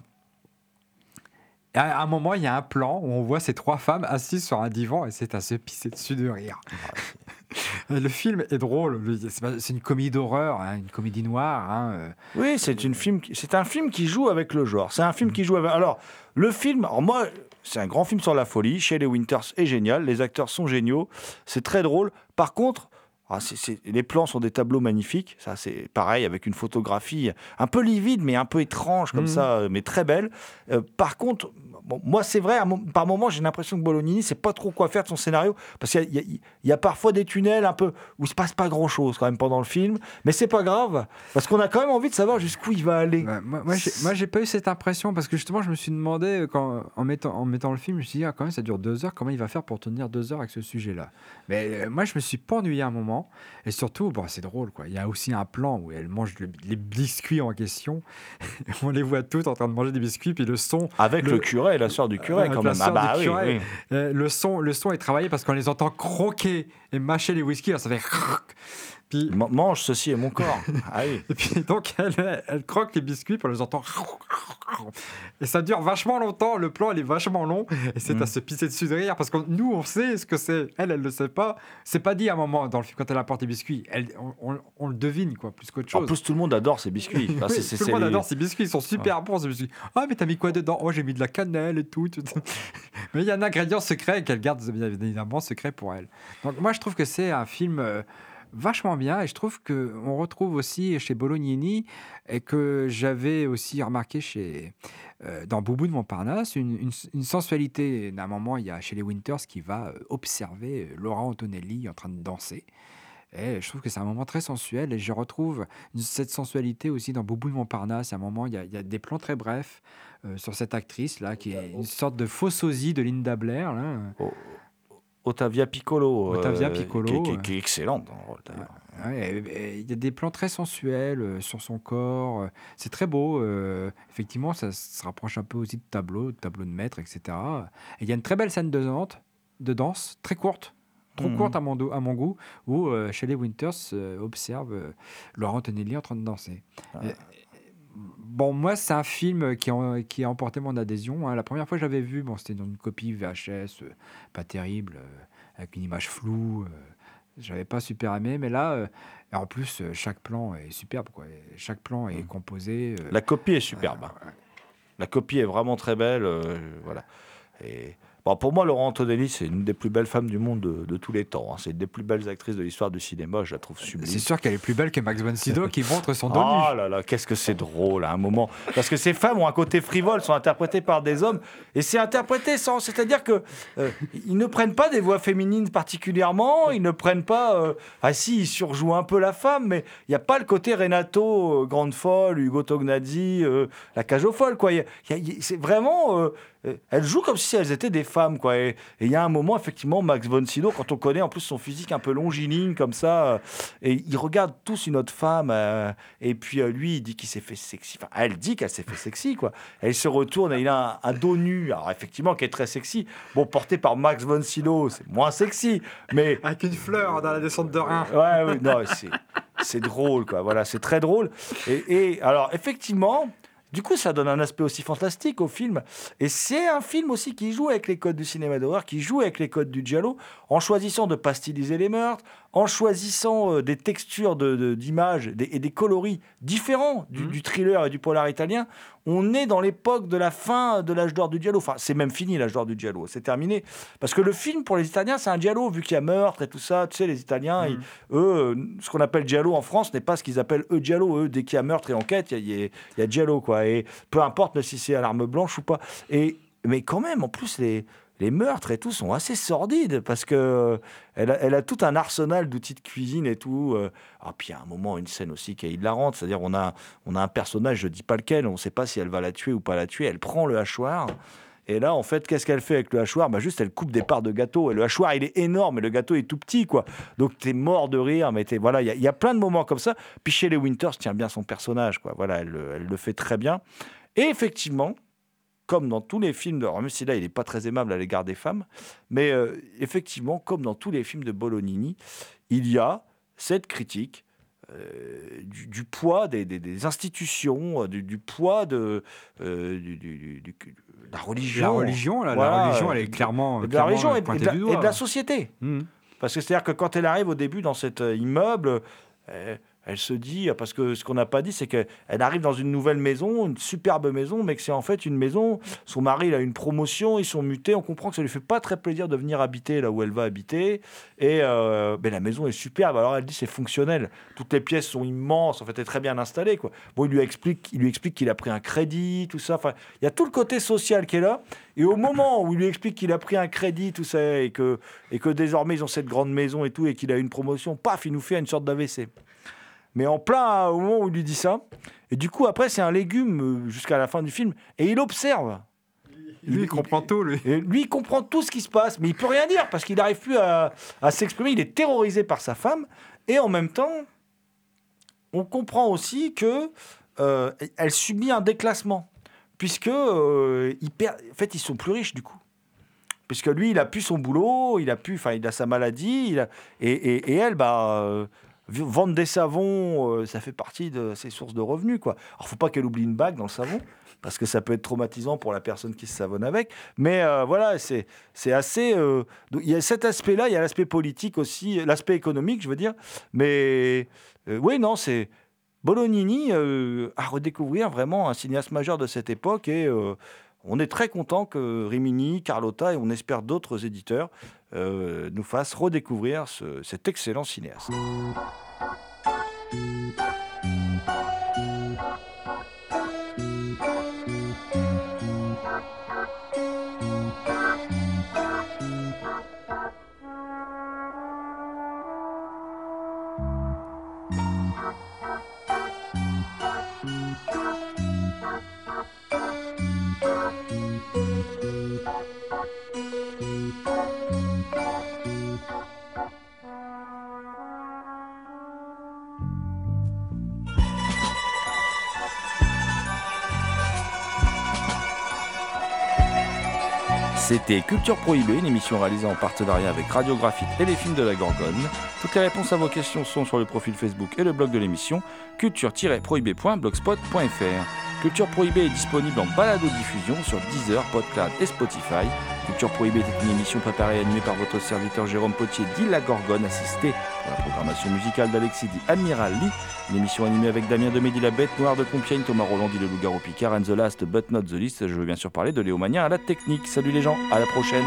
Et à un moment, il y a un plan où on voit ces trois femmes assises sur un divan et c'est à se pisser dessus de rire. le film est drôle. le- c'est une comédie d'horreur, hein, une comédie noire. hein, euh. Oui, c'est une film, c'est un film qui joue avec le genre. C'est un film qui joue avec. Alors, le film, alors moi, c'est un grand film sur la folie. Shelley Winters est génial, les acteurs sont géniaux, c'est très drôle. Par contre, ah, les plans sont des tableaux magnifiques. Ça, c'est pareil avec une photographie un peu livide, mais un peu étrange comme Mhm. ça, mais très belle. Euh, par contre, bon, moi, c'est vrai, à par moments, j'ai l'impression que Bolognini, sait pas trop quoi faire de son scénario, parce qu'il y, a- y y parfois des tunnels un peu où il se passe pas grand chose quand même pendant le film, mais c'est pas grave, parce qu'on a quand même envie de savoir jusqu'où il va aller. Ouais, moi, moi, j'ai- pas eu cette impression parce que justement, je me suis demandé euh, quand, en, mettant, en mettant le film, je me suis dit, ah, quand même, ça dure deux heures, comment il va faire pour tenir deux heures avec ce sujet-là? Mais euh, moi, je me suis pas ennuyé un moment. Et surtout, bon, c'est drôle, quoi. Il y a aussi un plan où elle mange le- les biscuits en question. On les voit toutes en train de manger des biscuits, puis le son, Avec le, Le- curé la soeur du curé, quand même. sœur Ah bah oui, curé. oui. euh, le son, le son est travaillé parce qu'on les entend croquer et mâcher les whisky. alors ça fait. Ma- Mange ceci est mon corps. Ah oui. et puis donc, elle, elle croque les biscuits, puis on les entend. Et ça dure vachement longtemps. Le plan, il est vachement long. Et c'est Mm. à se pisser dessus de rire parce que nous, on sait ce que c'est. Elle, elle le sait pas. C'est pas dit à un moment dans le film quand elle apporte les biscuits. Elle, on, on- on le devine, quoi, plus qu'autre chose. En plus, tout le monde adore ces biscuits. Ah, Oui, c'est- tout le monde les- adore ces biscuits, ils sont super bons ces biscuits. Ah mais t'as mis quoi dedans? Oh j'ai mis de la cannelle et tout. tout. mais il y a un ingrédient secret qu'elle garde bien évidemment secret pour elle. Donc moi je trouve que c'est un film euh, vachement bien et je trouve que on retrouve aussi chez Bolognini et que j'avais aussi remarqué chez euh, dans Boubou de Montparnasse une, sensualité. D'un moment il y a chez les Winters qui va euh, observer euh, Laura Antonelli en train de danser. Et je trouve que c'est un moment très sensuel et je retrouve cette sensualité aussi dans Boubou de Montparnasse. À un moment, il y a, il y a des plans très brefs sur cette actrice-là, qui est une sorte de faux sosie de Linda Blair. Là. Ottavia Piccolo. euh, Ottavia Piccolo, Qui, qui- est excellente dans le rôle, d'ailleurs. Ouais, il y a des plans très sensuels euh, sur son corps. euh, C'est très beau. euh, effectivement, ça se rapproche un peu aussi de tableau, de tableau de maître, etc. Et il y a une très belle scène de danse, de danse très courte. Trop Mhm. courte à mon, do- à mon goût, où euh, Shelley Winters euh, observe euh, Laurent Antonelli en train de danser. Bon, moi, c'est un film qui a, qui a emporté mon adhésion. hein. La première fois que j'avais vu, bon, c'était dans une copie VHS, euh, pas terrible, euh, avec une image floue. euh, j'avais pas super aimé, mais là, euh, en plus, chaque plan est superbe. Quoi. Chaque plan est composé. euh, La copie est superbe. hein. La copie est vraiment très belle. voilà. Et, bon, pour moi, Laurent Antonelli, c'est une des plus belles femmes du monde de, de tous les temps. hein. C'est une des plus belles actrices de l'histoire du cinéma. Je la trouve sublime. c'est sûr qu'elle est plus belle que Max von Sydow qui montre son dos Oh là là, qu'est-ce que c'est drôle à un moment. Parce que ces femmes ont un côté frivole, sont interprétées par des hommes. Et c'est interprété sans. C'est-à-dire que euh, ils ne prennent pas des voix féminines particulièrement. Ils ne prennent pas. euh, ah si, ils surjouent un peu la femme, mais il n'y a pas le côté Renato, euh, Grande Folle, Hugo Tognazzi, euh, la cage aux folles, quoi. C'est vraiment. Elles jouent comme si elles étaient des femmes, quoi. Et et il y a un moment, effectivement, Max von Sydow, quand on connaît en plus son physique un peu longiligne, comme ça, euh, et ils regardent tous une autre femme, euh, et puis euh, lui, il dit qu'il s'est fait sexy. Enfin, elle dit qu'elle s'est fait sexy, quoi. Elle se retourne et il a un, un dos nu, alors effectivement, qui est très sexy. Bon, porté par Max von Sydow, c'est moins sexy, mais Avec une fleur dans la descente de Rhin. Ouais, ouais, non, c'est, c'est drôle, quoi. Voilà, c'est très drôle. Et, et alors, effectivement, du coup, ça donne un aspect aussi fantastique au film. Et c'est un film aussi qui joue avec les codes du cinéma d'horreur, qui joue avec les codes du giallo, en choisissant de pas styliser les meurtres, en choisissant euh, des textures de, de- d'images et des coloris différents du, du thriller et du polar italien. On est dans l'époque de la fin de l'âge d'or du giallo. Enfin, c'est même fini l'âge d'or du giallo. C'est terminé. Parce que le film, pour les Italiens, c'est un giallo, vu qu'il y a meurtre et tout ça. Tu sais, les Italiens, ils- eux, euh, ce qu'on appelle giallo en France n'est pas ce qu'ils appellent eux giallo. Eux, dès qu'il y a meurtre et enquête, il y y y a giallo, quoi. Et peu importe si c'est à l'arme blanche ou pas. Et, mais quand même, en plus, les, les meurtres et tout sont assez sordides parce que euh, elle a, tout un arsenal d'outils de cuisine et tout. euh. Ah, puis a un moment, une scène aussi qui est hilarante. C'est-à-dire, on a, on a un personnage, je dis pas lequel, on ne sait pas si elle va la tuer ou pas la tuer. Elle prend le hachoir. Et là, en fait, qu'est-ce qu'elle fait avec le hachoir? Bah, Juste, elle coupe des parts de gâteau. Et le hachoir, il est énorme, et le gâteau est tout petit, quoi. Donc, t'es mort de rire, mais voilà, il y, a- plein de moments comme ça. Puis chez les Winters, tient bien son personnage, quoi. Voilà, elle, le- elle le fait très bien. Et effectivement, comme dans tous les films de. alors, Même si là, il n'est pas très aimable à l'égard des femmes, mais euh, effectivement, comme dans tous les films de Bolognini, il y a cette critique euh, du, du poids des, des- des institutions, euh, du, du poids de, euh, du- la religion. La religion, là, Voilà, la religion, elle est clairement. de la clairement religion et, de la, et de la société. Mhm. Parce que c'est-à-dire que quand elle arrive au début dans cet immeuble, elle se dit, parce que ce qu'on n'a pas dit, c'est qu'elle arrive dans une nouvelle maison, une superbe maison, mais que c'est en fait une maison, son mari il a une promotion, ils sont mutés, on comprend que ça lui fait pas très plaisir de venir habiter là où elle va habiter, et euh, ben, la maison est superbe, alors elle dit c'est fonctionnel, toutes les pièces sont immenses, en fait elle est très bien installée. Quoi. Bon, il lui explique il lui explique qu'il a pris un crédit, tout ça, enfin, il y a tout le côté social qui est là, et au moment où il lui explique qu'il a pris un crédit, tout ça, et que, et que désormais ils ont cette grande maison et tout, et qu'il a une promotion, paf, il nous fait une sorte d'AVC. Mais en plein au moment où il lui dit ça, et du coup après c'est un légume euh, jusqu'à la fin du film, et il observe. Lui, il comprend tout, lui. Lui, il comprend tout ce qui se passe, mais il peut rien dire parce qu'il n'arrive plus à, à s'exprimer. Il est terrorisé par sa femme, et en même temps, on comprend aussi que euh, elle subit un déclassement, puisque euh, il perd- en fait, ils sont plus riches du coup. Puisque lui, il a plus son boulot, il a plus, enfin, il a sa maladie, il a- et, et- et elle, bah, euh, vendre des savons, euh, ça fait partie de ses sources de revenus, quoi. Alors, faut pas qu'elle oublie une bague dans le savon, parce que ça peut être traumatisant pour la personne qui se savonne avec. Mais euh, voilà, c'est assez. euh, il y a cet aspect-là, il y a l'aspect politique aussi, l'aspect économique, je veux dire. Mais oui, non, c'est Bolognini à redécouvrir vraiment un cinéaste majeur de cette époque et. on est très content que Rimini, Carlotta et on espère d'autres éditeurs euh, nous fassent redécouvrir ce- cet excellent cinéaste. C'était Culture Prohibée, une émission réalisée en partenariat avec Radiographite et les films de la Gorgone. Toutes les réponses à vos questions sont sur le profil Facebook et le blog de l'émission culture-prohibée.blogspot.fr. Culture Prohibée est disponible en balado-diffusion sur Deezer, Podcloud et Spotify. Culture Prohibée était une émission préparée et animée par votre serviteur Jérôme Potier, dit La Gorgone, assisté pour la programmation musicale d'Alexis dit Admiral Lee. Une émission animée avec Damien Demedi, la bête noire de Compiègne, Thomas Roland dit le loup-garou Picard, and the last but not the least. Je veux bien sûr parler de Léomania à la technique. Salut les gens, à la prochaine.